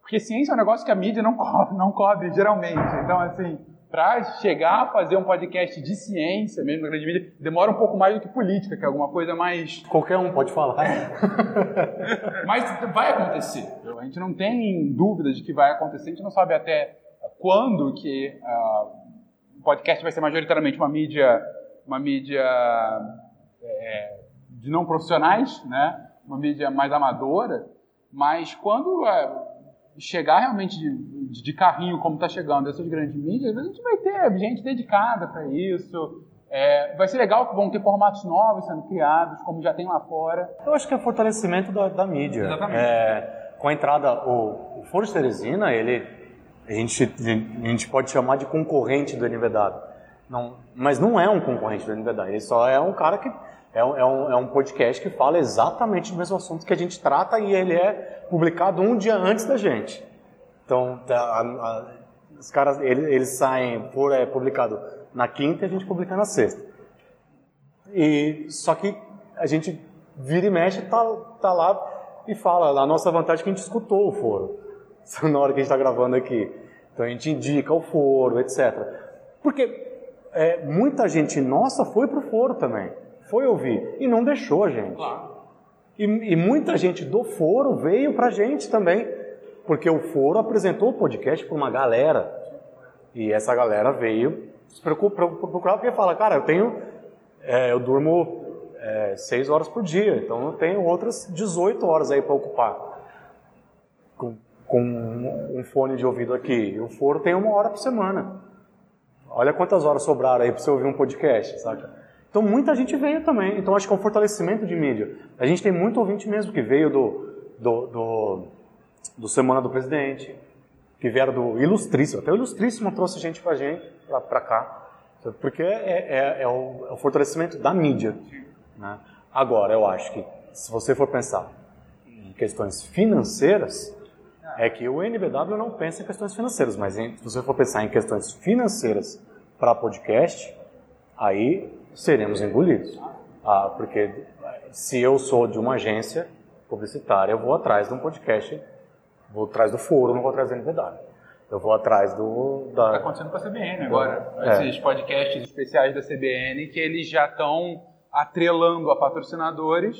Speaker 7: porque ciência é um negócio que a mídia não cobre, não cobre geralmente. Então, assim, para chegar a fazer um podcast de ciência, mesmo na grande mídia, demora um pouco mais do que política, que é alguma coisa mais.
Speaker 6: Qualquer um pode falar.
Speaker 7: Mas vai acontecer. A gente não tem dúvida de que vai acontecer, a gente não sabe até quando que uh, o podcast vai ser majoritariamente uma mídia, uma mídia é, de não profissionais, né? uma mídia mais amadora, mas quando uh, chegar realmente de, de, de carrinho, como está chegando essas grandes mídias, a gente vai ter gente dedicada para isso. É, vai ser legal que vão ter formatos novos sendo criados, como já tem lá fora.
Speaker 6: Eu acho que é fortalecimento da, da mídia.
Speaker 7: Exatamente.
Speaker 6: É, com a entrada, o, o Foro Teresina, ele, a, gente, a gente pode chamar de concorrente do NVW. Não, mas não é um concorrente do NVW, ele só é um cara que é um, é, um, é um podcast que fala exatamente do mesmo assunto que a gente trata e ele é publicado um dia antes da gente. Então, tá, a, a, os caras, eles, eles saem, por é publicado na quinta e a gente publica na sexta. E, só que a gente vira e mexe, tá, tá lá e fala, a nossa vantagem é que a gente escutou o foro, na hora que a gente está gravando aqui. Então a gente indica o foro, etc. Porque é, muita gente nossa foi pro foro também foi ouvir e não deixou a gente. Claro. E, e muita gente do foro veio pra gente também, porque o foro apresentou o podcast para uma galera. E essa galera veio se procurar porque fala, cara, eu tenho, é, eu durmo é, 6 horas por dia, então eu tenho outras 18 horas aí para ocupar. Com, com um fone de ouvido aqui. E o foro tem uma hora por semana. Olha quantas horas sobraram aí para você ouvir um podcast, saca? Então muita gente veio também. Então acho que é um fortalecimento de mídia. A gente tem muito ouvinte mesmo que veio do, do, do, do Semana do Presidente, que vieram do Ilustríssimo. Até o Ilustríssimo trouxe gente pra gente, pra, pra cá. Porque é, é, é, o, é o fortalecimento da mídia. Né? Agora, eu acho que se você for pensar em questões financeiras, é que o NBW não pensa em questões financeiras, mas se você for pensar em questões financeiras para podcast, aí seremos engolidos. Ah, porque se eu sou de uma agência publicitária, eu vou atrás de um podcast, vou atrás do foro, não vou atrás do NVW. Eu vou atrás do.
Speaker 7: Da... Está acontecendo com a CBN agora. É. Esses podcasts especiais da CBN que eles já estão atrelando a patrocinadores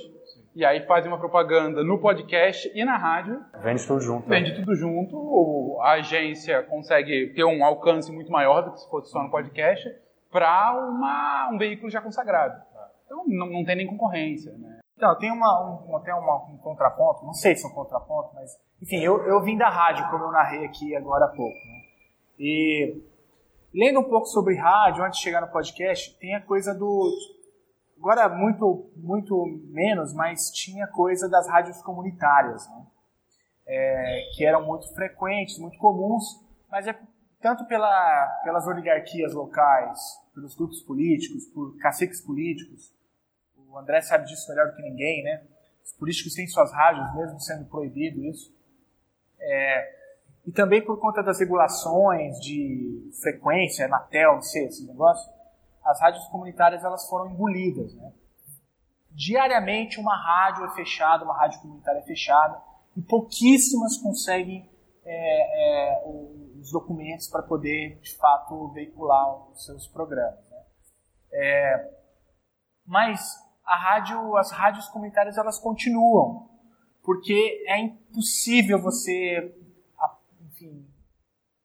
Speaker 7: e aí fazem uma propaganda no podcast e na rádio.
Speaker 6: Vende tudo junto.
Speaker 7: Vende né? tudo junto. A agência consegue ter um alcance muito maior do que se fosse só no podcast para um veículo já consagrado. Então não, não tem nem concorrência. Né?
Speaker 5: Então, tem, uma, um, tem uma, um contraponto, não sei se é um contraponto, mas enfim, eu, eu vim da rádio, como eu narrei aqui agora há pouco. Né? E lendo um pouco sobre rádio, antes de chegar no podcast, tem a coisa do. Agora muito, muito menos, mas tinha coisa das rádios comunitárias, né? É, que eram muito frequentes, muito comuns, mas é tanto pela, pelas oligarquias locais, pelos grupos políticos, por caciques políticos. O André sabe disso melhor do que ninguém, né? Os políticos têm suas rádios, mesmo sendo proibido isso. É, e também por conta das regulações de frequência, Anatel, não sei, esse negócio, as rádios comunitárias elas foram engolidas, né? Diariamente uma rádio é fechada, uma rádio comunitária é fechada, e pouquíssimas conseguem é, é, os documentos para poder, de fato, veicular os seus programas. Né? É, mas a rádio, as rádios comunitárias elas continuam, porque é impossível você, enfim,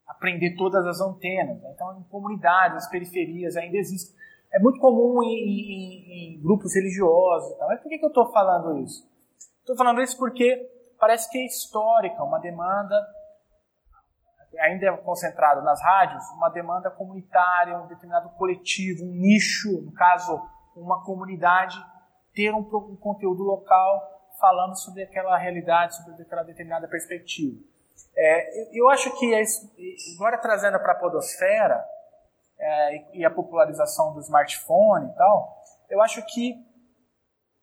Speaker 5: aprender todas as antenas. Né? Então, em comunidades, nas periferias, ainda existe. É muito comum em, em, em grupos religiosos. Mas por que, que eu estou falando isso? Estou falando isso porque parece que é histórica, uma demanda ainda é concentrado nas rádios, uma demanda comunitária, um determinado coletivo, um nicho, no caso, uma comunidade, ter um, um conteúdo local falando sobre aquela realidade, sobre aquela determinada perspectiva. É, eu acho que, é agora trazendo para a podosfera é, e a popularização do smartphone e tal, eu acho que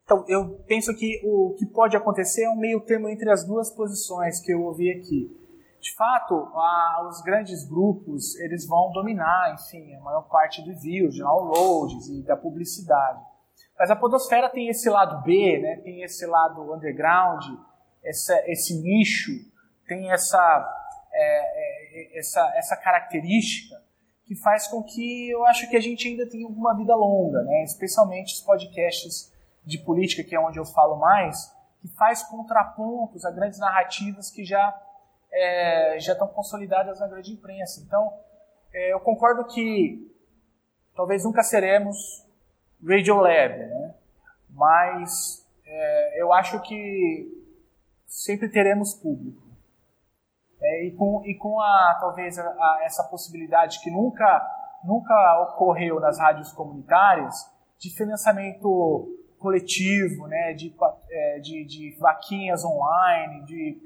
Speaker 5: então, eu penso que o que pode acontecer é um meio termo entre as duas posições que eu ouvi aqui de fato, a, os grandes grupos eles vão dominar, enfim, a maior parte do views, de downloads e da publicidade. Mas a podosfera tem esse lado B, né? tem esse lado underground, essa, esse nicho, tem essa, é, é, essa, essa característica que faz com que eu acho que a gente ainda tenha uma vida longa, né? especialmente os podcasts de política, que é onde eu falo mais, que faz contrapontos a grandes narrativas que já, é, já estão consolidadas na grande imprensa. Então, é, eu concordo que talvez nunca seremos Radiolab, né? mas é, eu acho que sempre teremos público. É, e, com, e com a, talvez a, a, essa possibilidade que nunca, nunca ocorreu nas rádios comunitárias de financiamento coletivo, né, de, é, de, de vaquinhas online, de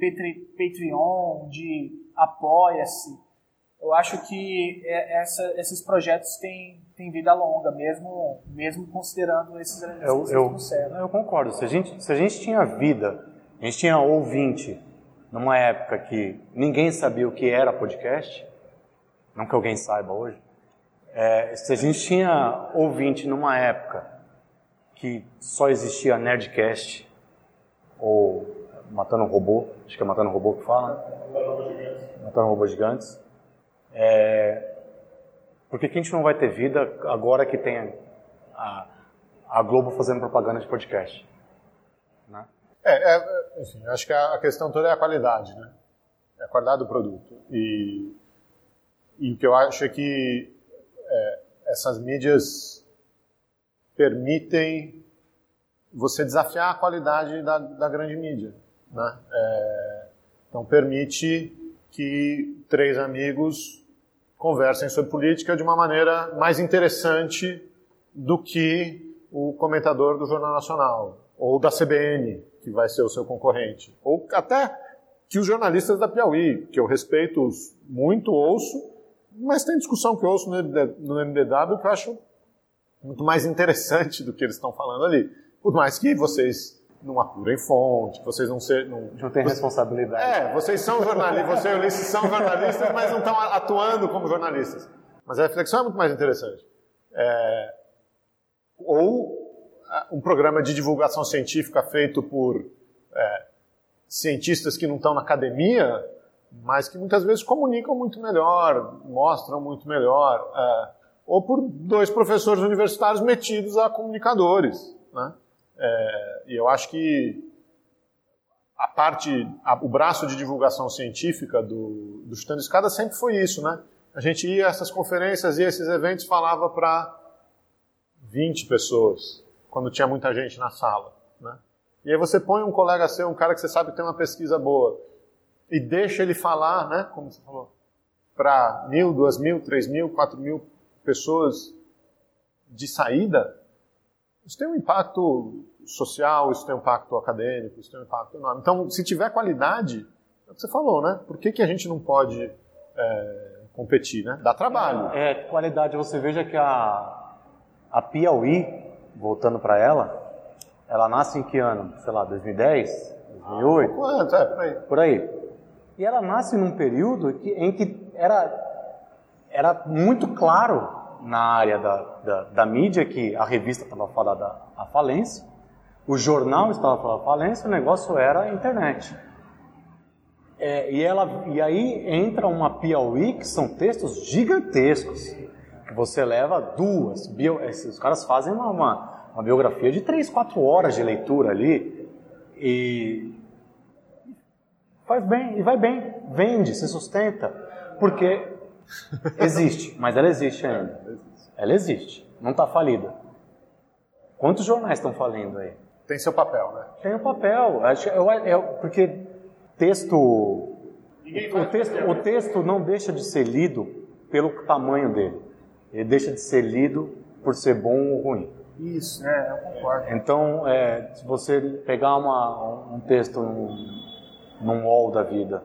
Speaker 5: Patreon, de Apoia-se. Eu acho que é, essa, esses projetos têm, têm vida longa, mesmo, mesmo considerando esses
Speaker 6: eu, eu, eu concordo. Se a, gente, se a gente tinha vida, a gente tinha ouvinte numa época que ninguém sabia o que era podcast, não que alguém saiba hoje, é, se a gente tinha ouvinte numa época que só existia Nerdcast ou Matando um Robô, acho que é Matando um Robô que fala, né? Matando Robôs Gigantes. É, por que, que a gente não vai ter vida agora que tem a, a Globo fazendo propaganda de podcast?
Speaker 4: Né? É, é, enfim, acho que a questão toda é a qualidade, né? É a qualidade do produto. E, e o que eu acho é que é, essas mídias permitem você desafiar a qualidade da, da grande mídia. Né? É, então, permite que três amigos conversem sobre política de uma maneira mais interessante do que o comentador do Jornal Nacional, ou da CBN, que vai ser o seu concorrente, ou até que os jornalistas da Piauí, que eu respeito muito, ouço, mas tem discussão que eu ouço no MDW que eu acho muito mais interessante do que eles estão falando ali. Por mais que vocês não apurem fonte, vocês não ser, não,
Speaker 6: não tem responsabilidade.
Speaker 4: É, vocês são jornalistas, você e Ulisses são jornalistas, mas não estão atuando como jornalistas. Mas a reflexão é muito mais interessante. É, ou um programa de divulgação científica feito por é, cientistas que não estão na academia, mas que muitas vezes comunicam muito melhor, mostram muito melhor. É, ou por dois professores universitários metidos a comunicadores. Né? É, e eu acho que a parte, a, o braço de divulgação científica do, do Chutando Escada sempre foi isso, né? A gente ia a essas conferências e esses eventos falava para 20 pessoas, quando tinha muita gente na sala, né? E aí você põe um colega seu, um cara que você sabe que tem uma pesquisa boa, e deixa ele falar, né? Como você falou, para mil, duas mil, três mil, quatro mil pessoas de saída, isso tem um impacto social, isso tem um impacto acadêmico, isso tem um impacto enorme. Então, se tiver qualidade, é o que você falou, né? Por que, que a gente não pode é, competir, né? Dá trabalho.
Speaker 6: É, é, qualidade. Você veja que a, a Piauí, voltando para ela, ela nasce em que ano? Sei lá, 2010? 2008?
Speaker 4: Quanto? É, por aí.
Speaker 6: Por aí. E ela nasce num período que, em que era era muito claro na área da, da, da mídia que a revista estava falando à falência, o jornal estava falando à falência, o negócio era a internet. É, e, ela, e aí entra uma Piauí, que são textos gigantescos, você leva duas. Bio, os caras fazem uma, uma, uma biografia de três, quatro horas de leitura ali, e faz bem, e vai bem, vende, se sustenta, porque Existe, mas ela existe ainda. Ela existe, não está falida. Quantos jornais estão falindo aí?
Speaker 4: Tem seu papel, né?
Speaker 6: Tem o um papel. Eu, eu, eu, porque texto o, texto, o texto não deixa de ser lido pelo tamanho dele. Ele deixa de ser lido por ser bom ou ruim.
Speaker 5: Isso, é, eu concordo.
Speaker 6: Então, é, se você pegar uma, um texto num, num wall da vida,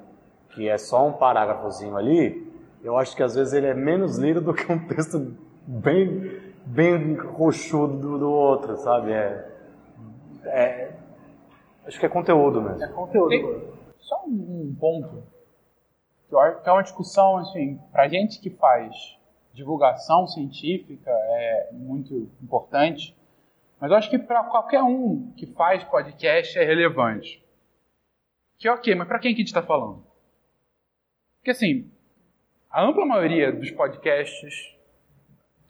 Speaker 6: que é só um parágrafozinho ali, eu acho que às vezes ele é menos lido do que um texto bem, bem roxudo do, do outro, sabe? É, é, acho que é conteúdo mesmo.
Speaker 5: É conteúdo. Tem
Speaker 7: só um ponto, que é uma discussão, assim, pra gente que faz divulgação científica é muito importante, mas eu acho que para qualquer um que faz podcast é relevante. Que ok, mas para quem que a gente está falando? Porque assim, a ampla maioria dos podcasts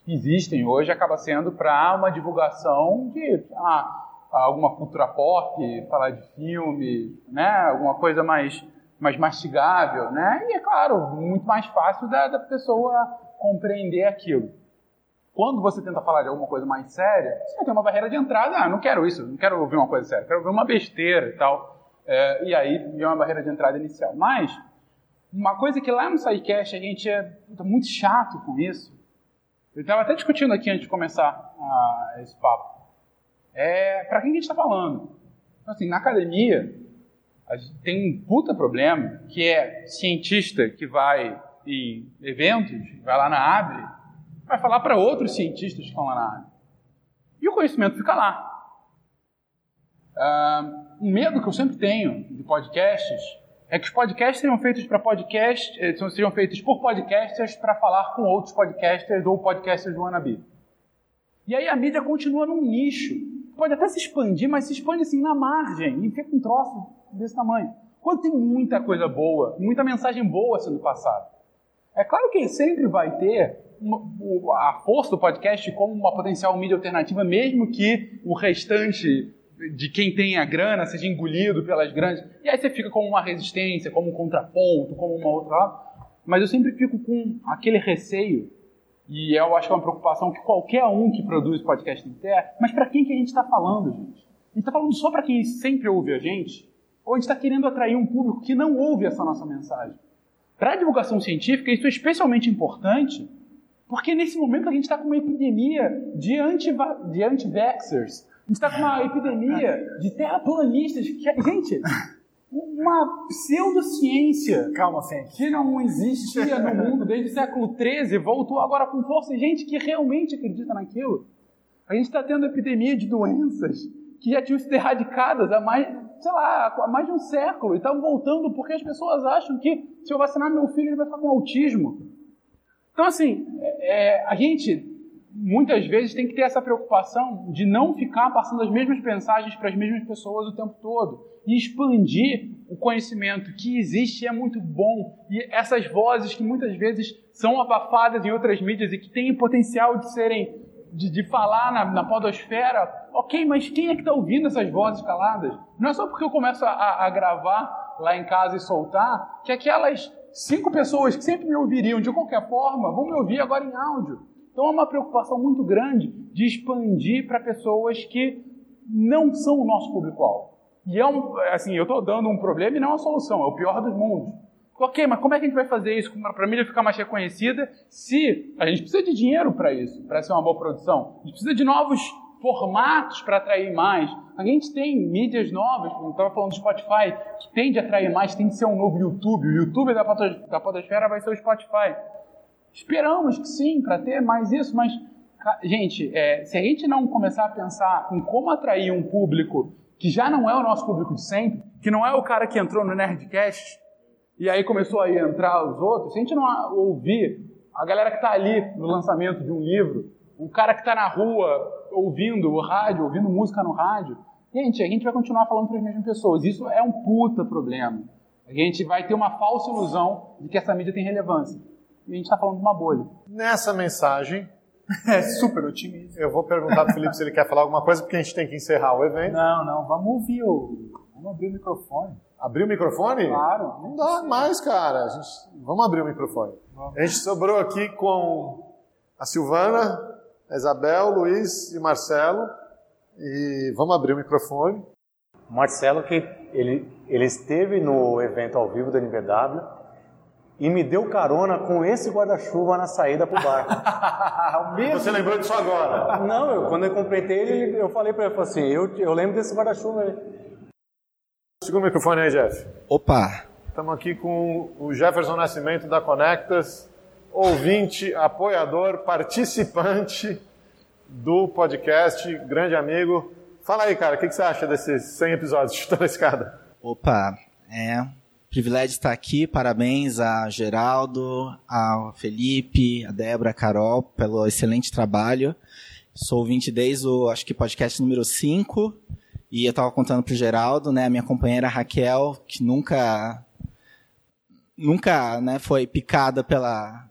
Speaker 7: que existem hoje acaba sendo para uma divulgação de ah, alguma cultura pop, falar de filme, né? alguma coisa mais, mais mastigável. Né? E, é claro, muito mais fácil da, da pessoa compreender aquilo. Quando você tenta falar de alguma coisa mais séria, você vai ter uma barreira de entrada. Ah, não quero isso, não quero ouvir uma coisa séria, quero ouvir uma besteira e tal. É, e aí vem uma barreira de entrada inicial. Mas, uma coisa que lá no SciCast a gente é muito chato com isso. Eu estava até discutindo aqui antes de começar uh, esse papo. É, para quem a gente está falando? Então, assim, na academia, a gente tem um puta problema que é cientista que vai em eventos, vai lá na Abre, vai falar para outros cientistas que estão lá na Abre. E o conhecimento fica lá. Uh, um medo que eu sempre tenho de podcasts é que os podcasts seriam feitos para podcast, eh, seriam feitos por podcasters para falar com outros podcasters ou podcasters do wannabe. E aí a mídia continua num nicho. Pode até se expandir, mas se expande assim na margem e fica um troço desse tamanho. Quando tem muita coisa boa, muita mensagem boa sendo passada. É claro que sempre vai ter a força do podcast como uma potencial mídia alternativa, mesmo que o restante de quem tem a grana seja engolido pelas grandes. E aí você fica como uma resistência, como um contraponto, como uma outra. Mas eu sempre fico com aquele receio, e eu acho que é uma preocupação que qualquer um que produz podcast tem que ter. Mas para quem que a gente está falando, gente? A gente está falando só para quem sempre ouve a gente? Ou a gente está querendo atrair um público que não ouve essa nossa mensagem? Para a divulgação científica, isso é especialmente importante, porque nesse momento a gente está com uma epidemia de anti-vaxxers, a gente está com uma epidemia de terraplanistas. Que, gente, uma pseudociência.
Speaker 5: Calma, Fê.
Speaker 7: Que não existia no mundo desde o século XIII, voltou agora com força. Gente que realmente acredita naquilo. A gente está tendo epidemia de doenças que já tinham sido erradicadas há mais, sei lá, há mais de um século e estão voltando porque as pessoas acham que se eu vacinar meu filho ele vai ficar com autismo. Então, assim, é, é a gente muitas vezes tem que ter essa preocupação de não ficar passando as mesmas mensagens para as mesmas pessoas o tempo todo e expandir o conhecimento que existe é muito bom e essas vozes que muitas vezes são abafadas em outras mídias e que têm potencial de serem de, de falar na, na podosfera, ok, mas quem é que está ouvindo essas vozes caladas? Não é só porque eu começo a, a gravar lá em casa e soltar que aquelas cinco pessoas que sempre me ouviriam de qualquer forma vão me ouvir agora em áudio. Então é uma preocupação muito grande de expandir para pessoas que não são o nosso público-alvo. E é um, assim, eu estou dando um problema e não uma solução, é o pior dos mundos. Ok, mas como é que a gente vai fazer isso para a mídia ficar mais reconhecida se a gente precisa de dinheiro para isso, para ser uma boa produção? A gente precisa de novos formatos para atrair mais. A gente tem mídias novas, como eu estava falando do Spotify, que tende a atrair mais, tem que ser um novo YouTube. O YouTube da podosfera vai ser o Spotify. Esperamos que sim, para ter mais isso, mas, gente, é, se a gente não começar a pensar em como atrair um público que já não é o nosso público de sempre, que não é o cara que entrou no Nerdcast e aí começou a entrar os outros, se a gente não ouvir a galera que está ali no lançamento de um livro, o cara que está na rua ouvindo o rádio, ouvindo música no rádio, gente, a gente vai continuar falando para as mesmas pessoas. Isso é um puta problema. A gente vai ter uma falsa ilusão de que essa mídia tem relevância e a gente está falando de uma bolha.
Speaker 4: Nessa mensagem,
Speaker 5: é super otimista.
Speaker 4: Eu vou perguntar para o Felipe se ele quer falar alguma coisa, porque a gente tem que encerrar o evento.
Speaker 5: Não, não, vamos ouvir o. Vamos abrir o microfone.
Speaker 4: Abrir o microfone?
Speaker 5: Claro.
Speaker 4: Não dá mais, cara. Gente... Vamos abrir o microfone. Vamos. A gente sobrou aqui com a Silvana, a Isabel, Luiz e Marcelo. E vamos abrir o microfone.
Speaker 6: Marcelo, que ele, ele esteve no evento ao vivo da NBW e me deu carona com esse guarda-chuva na saída pro bar.
Speaker 4: Você lembrou disso agora?
Speaker 6: Não, eu, quando eu completei ele, eu falei para ele, eu assim, eu, eu lembro desse guarda-chuva aí.
Speaker 4: Segura o microfone aí, Jeff.
Speaker 2: Opa!
Speaker 4: Estamos aqui com o Jefferson Nascimento da Conectas, ouvinte, apoiador, participante do podcast, grande amigo. Fala aí, cara, o que, que, você acha desses 100 episódios de Chutando a Escada?
Speaker 8: Opa, é, Privilégio estar aqui, parabéns a Geraldo, a Felipe, a Débora, a Carol, pelo excelente trabalho. Sou ouvinte desde o, acho que podcast número 5, e eu estava contando para o Geraldo, né, a minha companheira Raquel, que nunca nunca né, foi picada pela,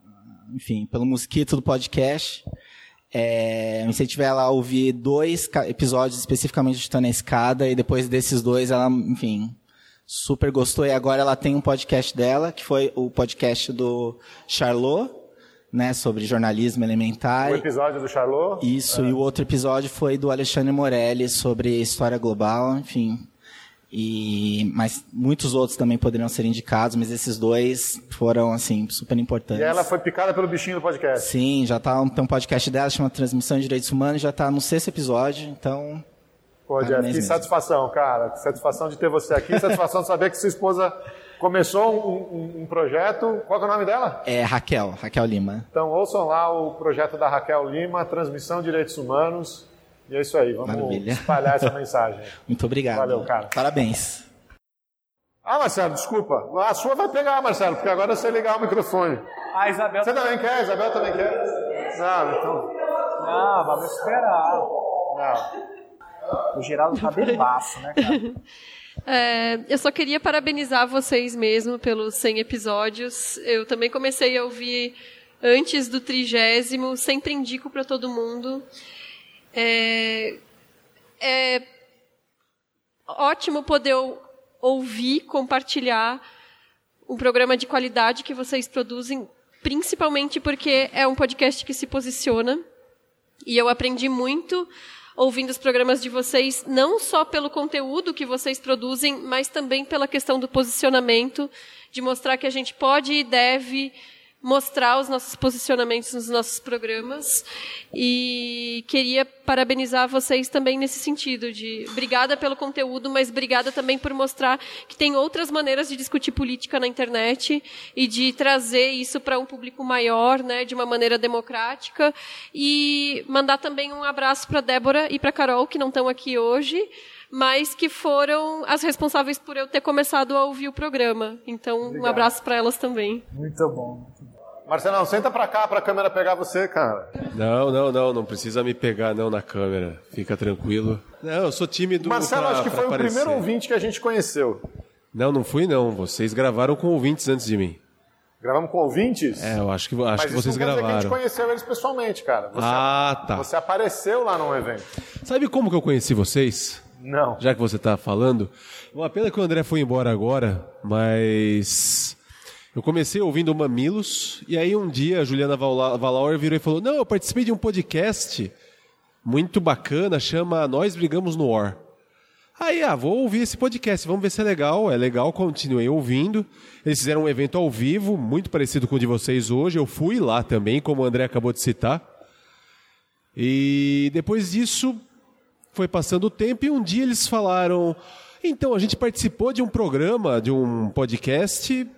Speaker 8: enfim, pelo mosquito do podcast. É, eu incentivei ela a ouvir dois episódios especificamente de Tana Escada e depois desses dois ela, enfim, super gostou e agora ela tem um podcast dela, que foi o podcast do Charlot, né, sobre jornalismo elementar.
Speaker 4: O episódio do Charlot?
Speaker 8: Isso, é. e o outro episódio foi do Alexandre Morelli sobre história global, enfim. E, mas muitos outros também poderiam ser indicados, mas esses dois foram, assim, super importantes.
Speaker 4: E ela foi picada pelo bichinho do podcast?
Speaker 8: Sim, já tá, tem um podcast dela, chama Transmissão de Direitos Humanos, já está no sexto episódio, então...
Speaker 4: Pô, Jeff, que mesmo. satisfação, cara. Que satisfação de ter você aqui, satisfação de saber que sua esposa começou um, um, um, projeto. Qual é o nome dela?
Speaker 8: É Raquel, Raquel Lima.
Speaker 4: Então ouçam lá o projeto da Raquel Lima, Transmissão de Direitos Humanos. E é isso aí, vamos Maravilha. espalhar essa mensagem.
Speaker 8: Muito obrigado.
Speaker 4: Valeu, cara.
Speaker 8: Parabéns.
Speaker 4: Ah, Marcelo, desculpa. A sua vai pegar, Marcelo, porque agora você ligar o microfone.
Speaker 5: Ah, Isabel.
Speaker 4: Você também quer? Isabel também quer? Não, então.
Speaker 5: Não, vamos esperar. Não. O Geraldo tá bebaço, né, cara?
Speaker 9: É, eu só queria parabenizar vocês mesmo pelos 100 episódios. Eu também comecei a ouvir antes do trigésimo, sempre indico para todo mundo. É, é ótimo poder ouvir, compartilhar um programa de qualidade que vocês produzem, principalmente porque é um podcast que se posiciona. E eu aprendi muito ouvindo os programas de vocês, não só pelo conteúdo que vocês produzem, mas também pela questão do posicionamento, de mostrar que a gente pode e deve mostrar os nossos posicionamentos nos nossos programas. E queria parabenizar vocês também nesse sentido de obrigada pelo conteúdo, mas obrigada também por mostrar que tem outras maneiras de discutir política na internet e de trazer isso para um público maior, né, de uma maneira democrática. E mandar também um abraço para Débora e para Carol que não estão aqui hoje mas que foram as responsáveis por eu ter começado a ouvir o programa. Então, Obrigado. um abraço para elas também.
Speaker 4: Muito bom. Marcelão, senta pra cá pra câmera pegar você, cara.
Speaker 10: Não, não, não, não precisa me pegar não na câmera. Fica tranquilo. Não, eu sou tímido.
Speaker 4: Marcelo, pra, acho que foi o primeiro ouvinte que a gente conheceu.
Speaker 10: Não, não fui não. Vocês gravaram com ouvintes antes de mim.
Speaker 4: Gravamos com ouvintes?
Speaker 10: É, eu acho que, acho
Speaker 4: que
Speaker 10: vocês gravaram. Mas
Speaker 4: a gente conheceu eles pessoalmente, cara. Você,
Speaker 10: ah, tá.
Speaker 4: Você apareceu lá num evento.
Speaker 10: Sabe como que eu conheci vocês?
Speaker 4: Não.
Speaker 10: Já que você está falando. Uma pena que o André foi embora agora, mas eu comecei ouvindo Mamilos, e aí um dia a Juliana Valauer virou e falou: Não, eu participei de um podcast muito bacana, chama Nós Brigamos no War. Aí, ah, vou ouvir esse podcast, vamos ver se é legal. É legal, continuei ouvindo. Eles fizeram um evento ao vivo, muito parecido com o de vocês hoje. Eu fui lá também, como o André acabou de citar. E depois disso, foi passando o tempo e um dia eles falaram: Então, a gente participou de um programa, de um podcast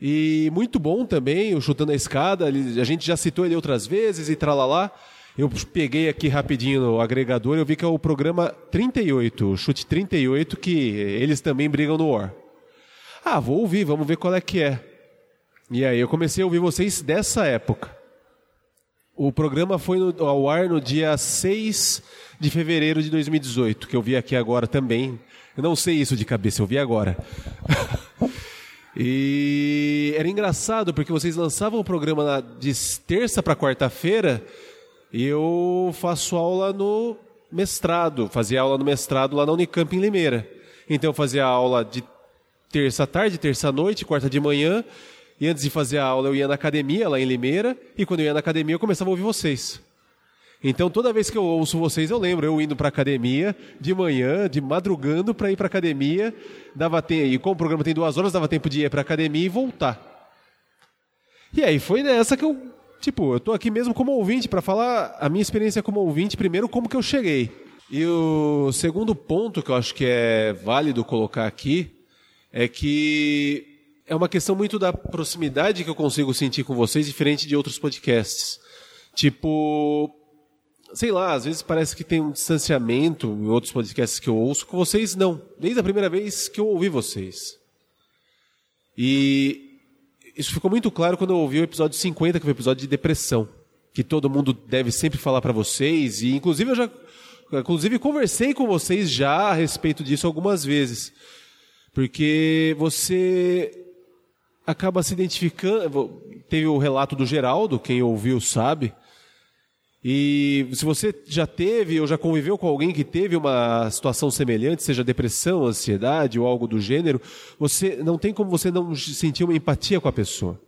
Speaker 10: e muito bom também, o Chutando a Escada. A gente já citou ele outras vezes e tralalá. Eu peguei aqui rapidinho no agregador eu vi que é o programa 38, o Chute 38, que eles também brigam no War. Ah, vou ouvir, vamos ver qual é que é. E aí eu comecei a ouvir vocês dessa época. O programa foi ao ar no dia 6 de fevereiro de 2018, que eu vi aqui agora também. Eu não sei isso de cabeça, eu vi agora. E era engraçado porque vocês lançavam o programa de terça para quarta-feira e eu faço aula no mestrado, fazia aula no mestrado lá na Unicamp em Limeira. Então eu fazia aula de terça tarde, terça noite, quarta de manhã, e antes de fazer a aula eu ia na academia lá em Limeira, e quando eu ia na academia eu começava a ouvir vocês. Então toda vez que eu ouço vocês, eu lembro eu indo para academia de manhã, de madrugando para ir para academia, dava tempo, e como o programa tem duas horas, dava tempo de ir para academia e voltar. E aí foi nessa que eu, tipo, eu tô aqui mesmo como ouvinte para falar a minha experiência como ouvinte, primeiro como que eu cheguei. E o segundo ponto que eu acho que é válido colocar aqui é que é uma questão muito da proximidade que eu consigo sentir com vocês, diferente de outros podcasts. Tipo, sei lá, às vezes parece que tem um distanciamento em outros podcasts que eu ouço, com vocês não. Desde a primeira vez que eu ouvi vocês. E isso ficou muito claro quando eu ouvi o episódio 50, que foi o episódio de depressão, que todo mundo deve sempre falar para vocês e inclusive eu já inclusive conversei com vocês já a respeito disso algumas vezes. Porque você acaba se identificando. Teve o relato do Geraldo, quem ouviu sabe. E se você já teve ou já conviveu com alguém que teve uma situação semelhante, seja depressão, ansiedade ou algo do gênero, você não tem como você não sentir uma empatia com a pessoa.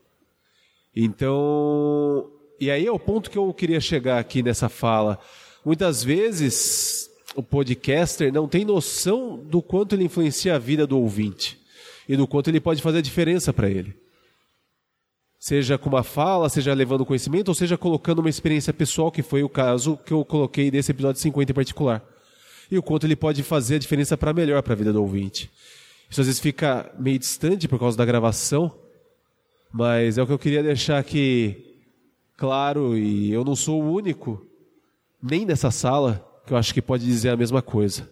Speaker 10: Então, e aí é o ponto que eu queria chegar aqui nessa fala. Muitas vezes o podcaster não tem noção do quanto ele influencia a vida do ouvinte e do quanto ele pode fazer a diferença para ele. Seja com uma fala, seja levando conhecimento, ou seja colocando uma experiência pessoal, que foi o caso que eu coloquei desse episódio 50 em particular. E o quanto ele pode fazer a diferença para melhor para a vida do ouvinte. Isso às vezes fica meio distante por causa da gravação, mas é o que eu queria deixar aqui claro, e eu não sou o único, nem nessa sala, que eu acho que pode dizer a mesma coisa.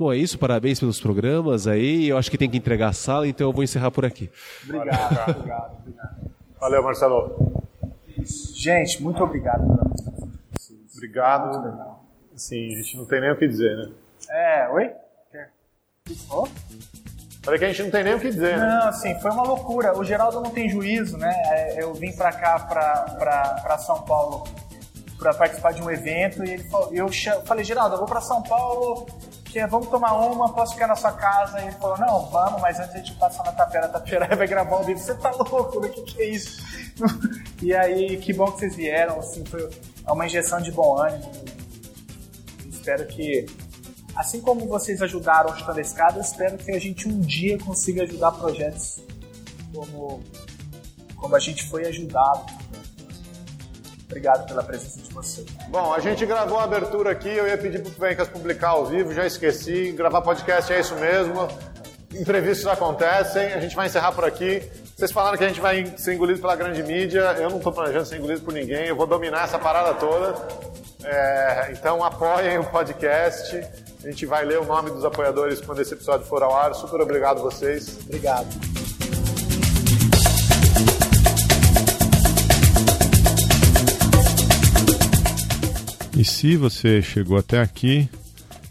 Speaker 10: Bom, é isso, parabéns pelos programas aí. Eu acho que tem que entregar a sala, então eu vou encerrar por aqui.
Speaker 4: Obrigado, obrigado, obrigado. Valeu, Marcelo.
Speaker 5: Gente, muito obrigado pela.
Speaker 4: Obrigado.
Speaker 5: Muito legal.
Speaker 4: Sim, a gente não tem nem o que dizer, né?
Speaker 5: É, oi? Oh?
Speaker 4: Falei que a gente não tem nem o que dizer, né?
Speaker 5: Não, assim, foi uma loucura. O Geraldo não tem juízo, né? É, Eu vim pra cá, pra, pra, pra São Paulo, pra participar de um evento e ele falou, eu falei, Geraldo, eu vou pra São Paulo, que vamos tomar uma, posso ficar na sua casa? E ele falou, não, vamos, mas antes a gente passa na Tapera, Tapera vai gravar um vídeo. Você tá louco, né? O que, que é isso? e aí, que bom que vocês vieram, assim, foi uma injeção de bom ânimo. Espero que, assim como vocês ajudaram Chutando a Escada, espero que a gente um dia consiga ajudar projetos como, como a gente foi ajudado. Obrigado pela presença de vocês.
Speaker 4: Bom, a gente gravou a abertura aqui, eu ia pedir pro Vencas publicar ao vivo, já esqueci. Gravar podcast é isso mesmo. Imprevistos acontecem, a gente vai encerrar por aqui. Vocês falaram que a gente vai ser engolido pela grande mídia, eu não estou planejando ser engolido por ninguém, eu vou dominar essa parada toda. É, então apoiem o podcast. A gente vai ler o nome dos apoiadores quando esse episódio for ao ar. Super obrigado vocês.
Speaker 5: Obrigado.
Speaker 3: E se você chegou até aqui,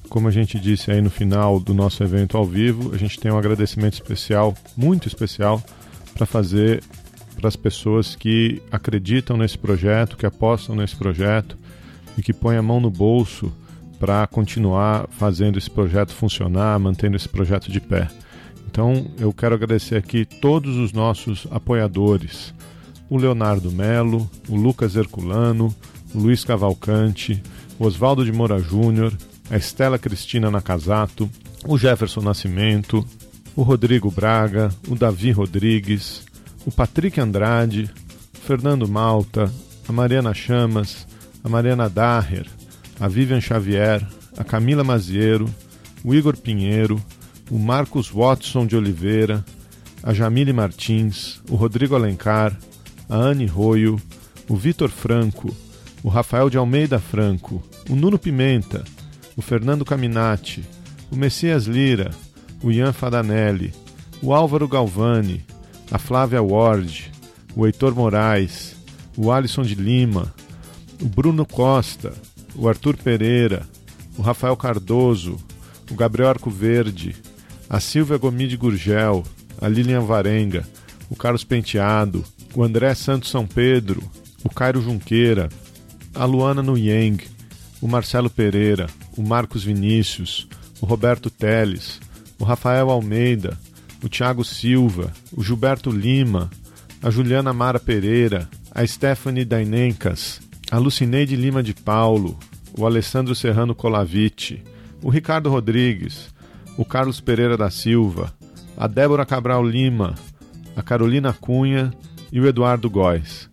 Speaker 3: como a gente disse aí no final do nosso evento ao vivo, a gente tem um agradecimento especial, muito especial, para fazer para as pessoas que acreditam nesse projeto, que apostam nesse projeto e que põem a mão no bolso para continuar fazendo esse projeto funcionar, mantendo esse projeto de pé. Então eu quero agradecer aqui todos os nossos apoiadores: o Leonardo Melo, o Lucas Herculano, Luiz Cavalcante, Oswaldo de Moura Júnior, a Estela Cristina Nakazato, o Jefferson Nascimento, o Rodrigo Braga, o Davi Rodrigues, o Patrick Andrade, Fernando Malta, a Mariana Chamas, a Mariana Daher, a Vivian Xavier, a Camila Maziero, o Igor Pinheiro, o Marcos Watson de Oliveira, a Jamile Martins, o Rodrigo Alencar, a Anne Roio, o Vitor Franco, o Rafael de Almeida Franco, o Nuno Pimenta, o Fernando Caminati, o Messias Lira, o Ian Fadanelli, o Álvaro Galvani, a Flávia Ward, o Heitor Moraes, o Alisson de Lima, o Bruno Costa, o Arthur Pereira, o Rafael Cardoso, o Gabriel Arco Verde, a Silvia Gomide Gurgel, a Lilian Varenga, o Carlos Penteado, o André Santos São Pedro, o Cairo Junqueira, a Luana Nuyeng, o Marcelo Pereira, o Marcos Vinícius, o Roberto Teles, o Rafael Almeida, o Thiago Silva, o Gilberto Lima, a Juliana Mara Pereira, a Stephanie Dainencas, a Lucineide Lima de Paulo, o Alessandro Serrano Colavite, o Ricardo Rodrigues, o Carlos Pereira da Silva, a Débora Cabral Lima, a Carolina Cunha e o Eduardo Góes.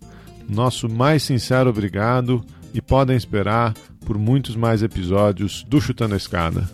Speaker 3: Nosso mais sincero obrigado e podem esperar por muitos mais episódios do Chutando a Escada.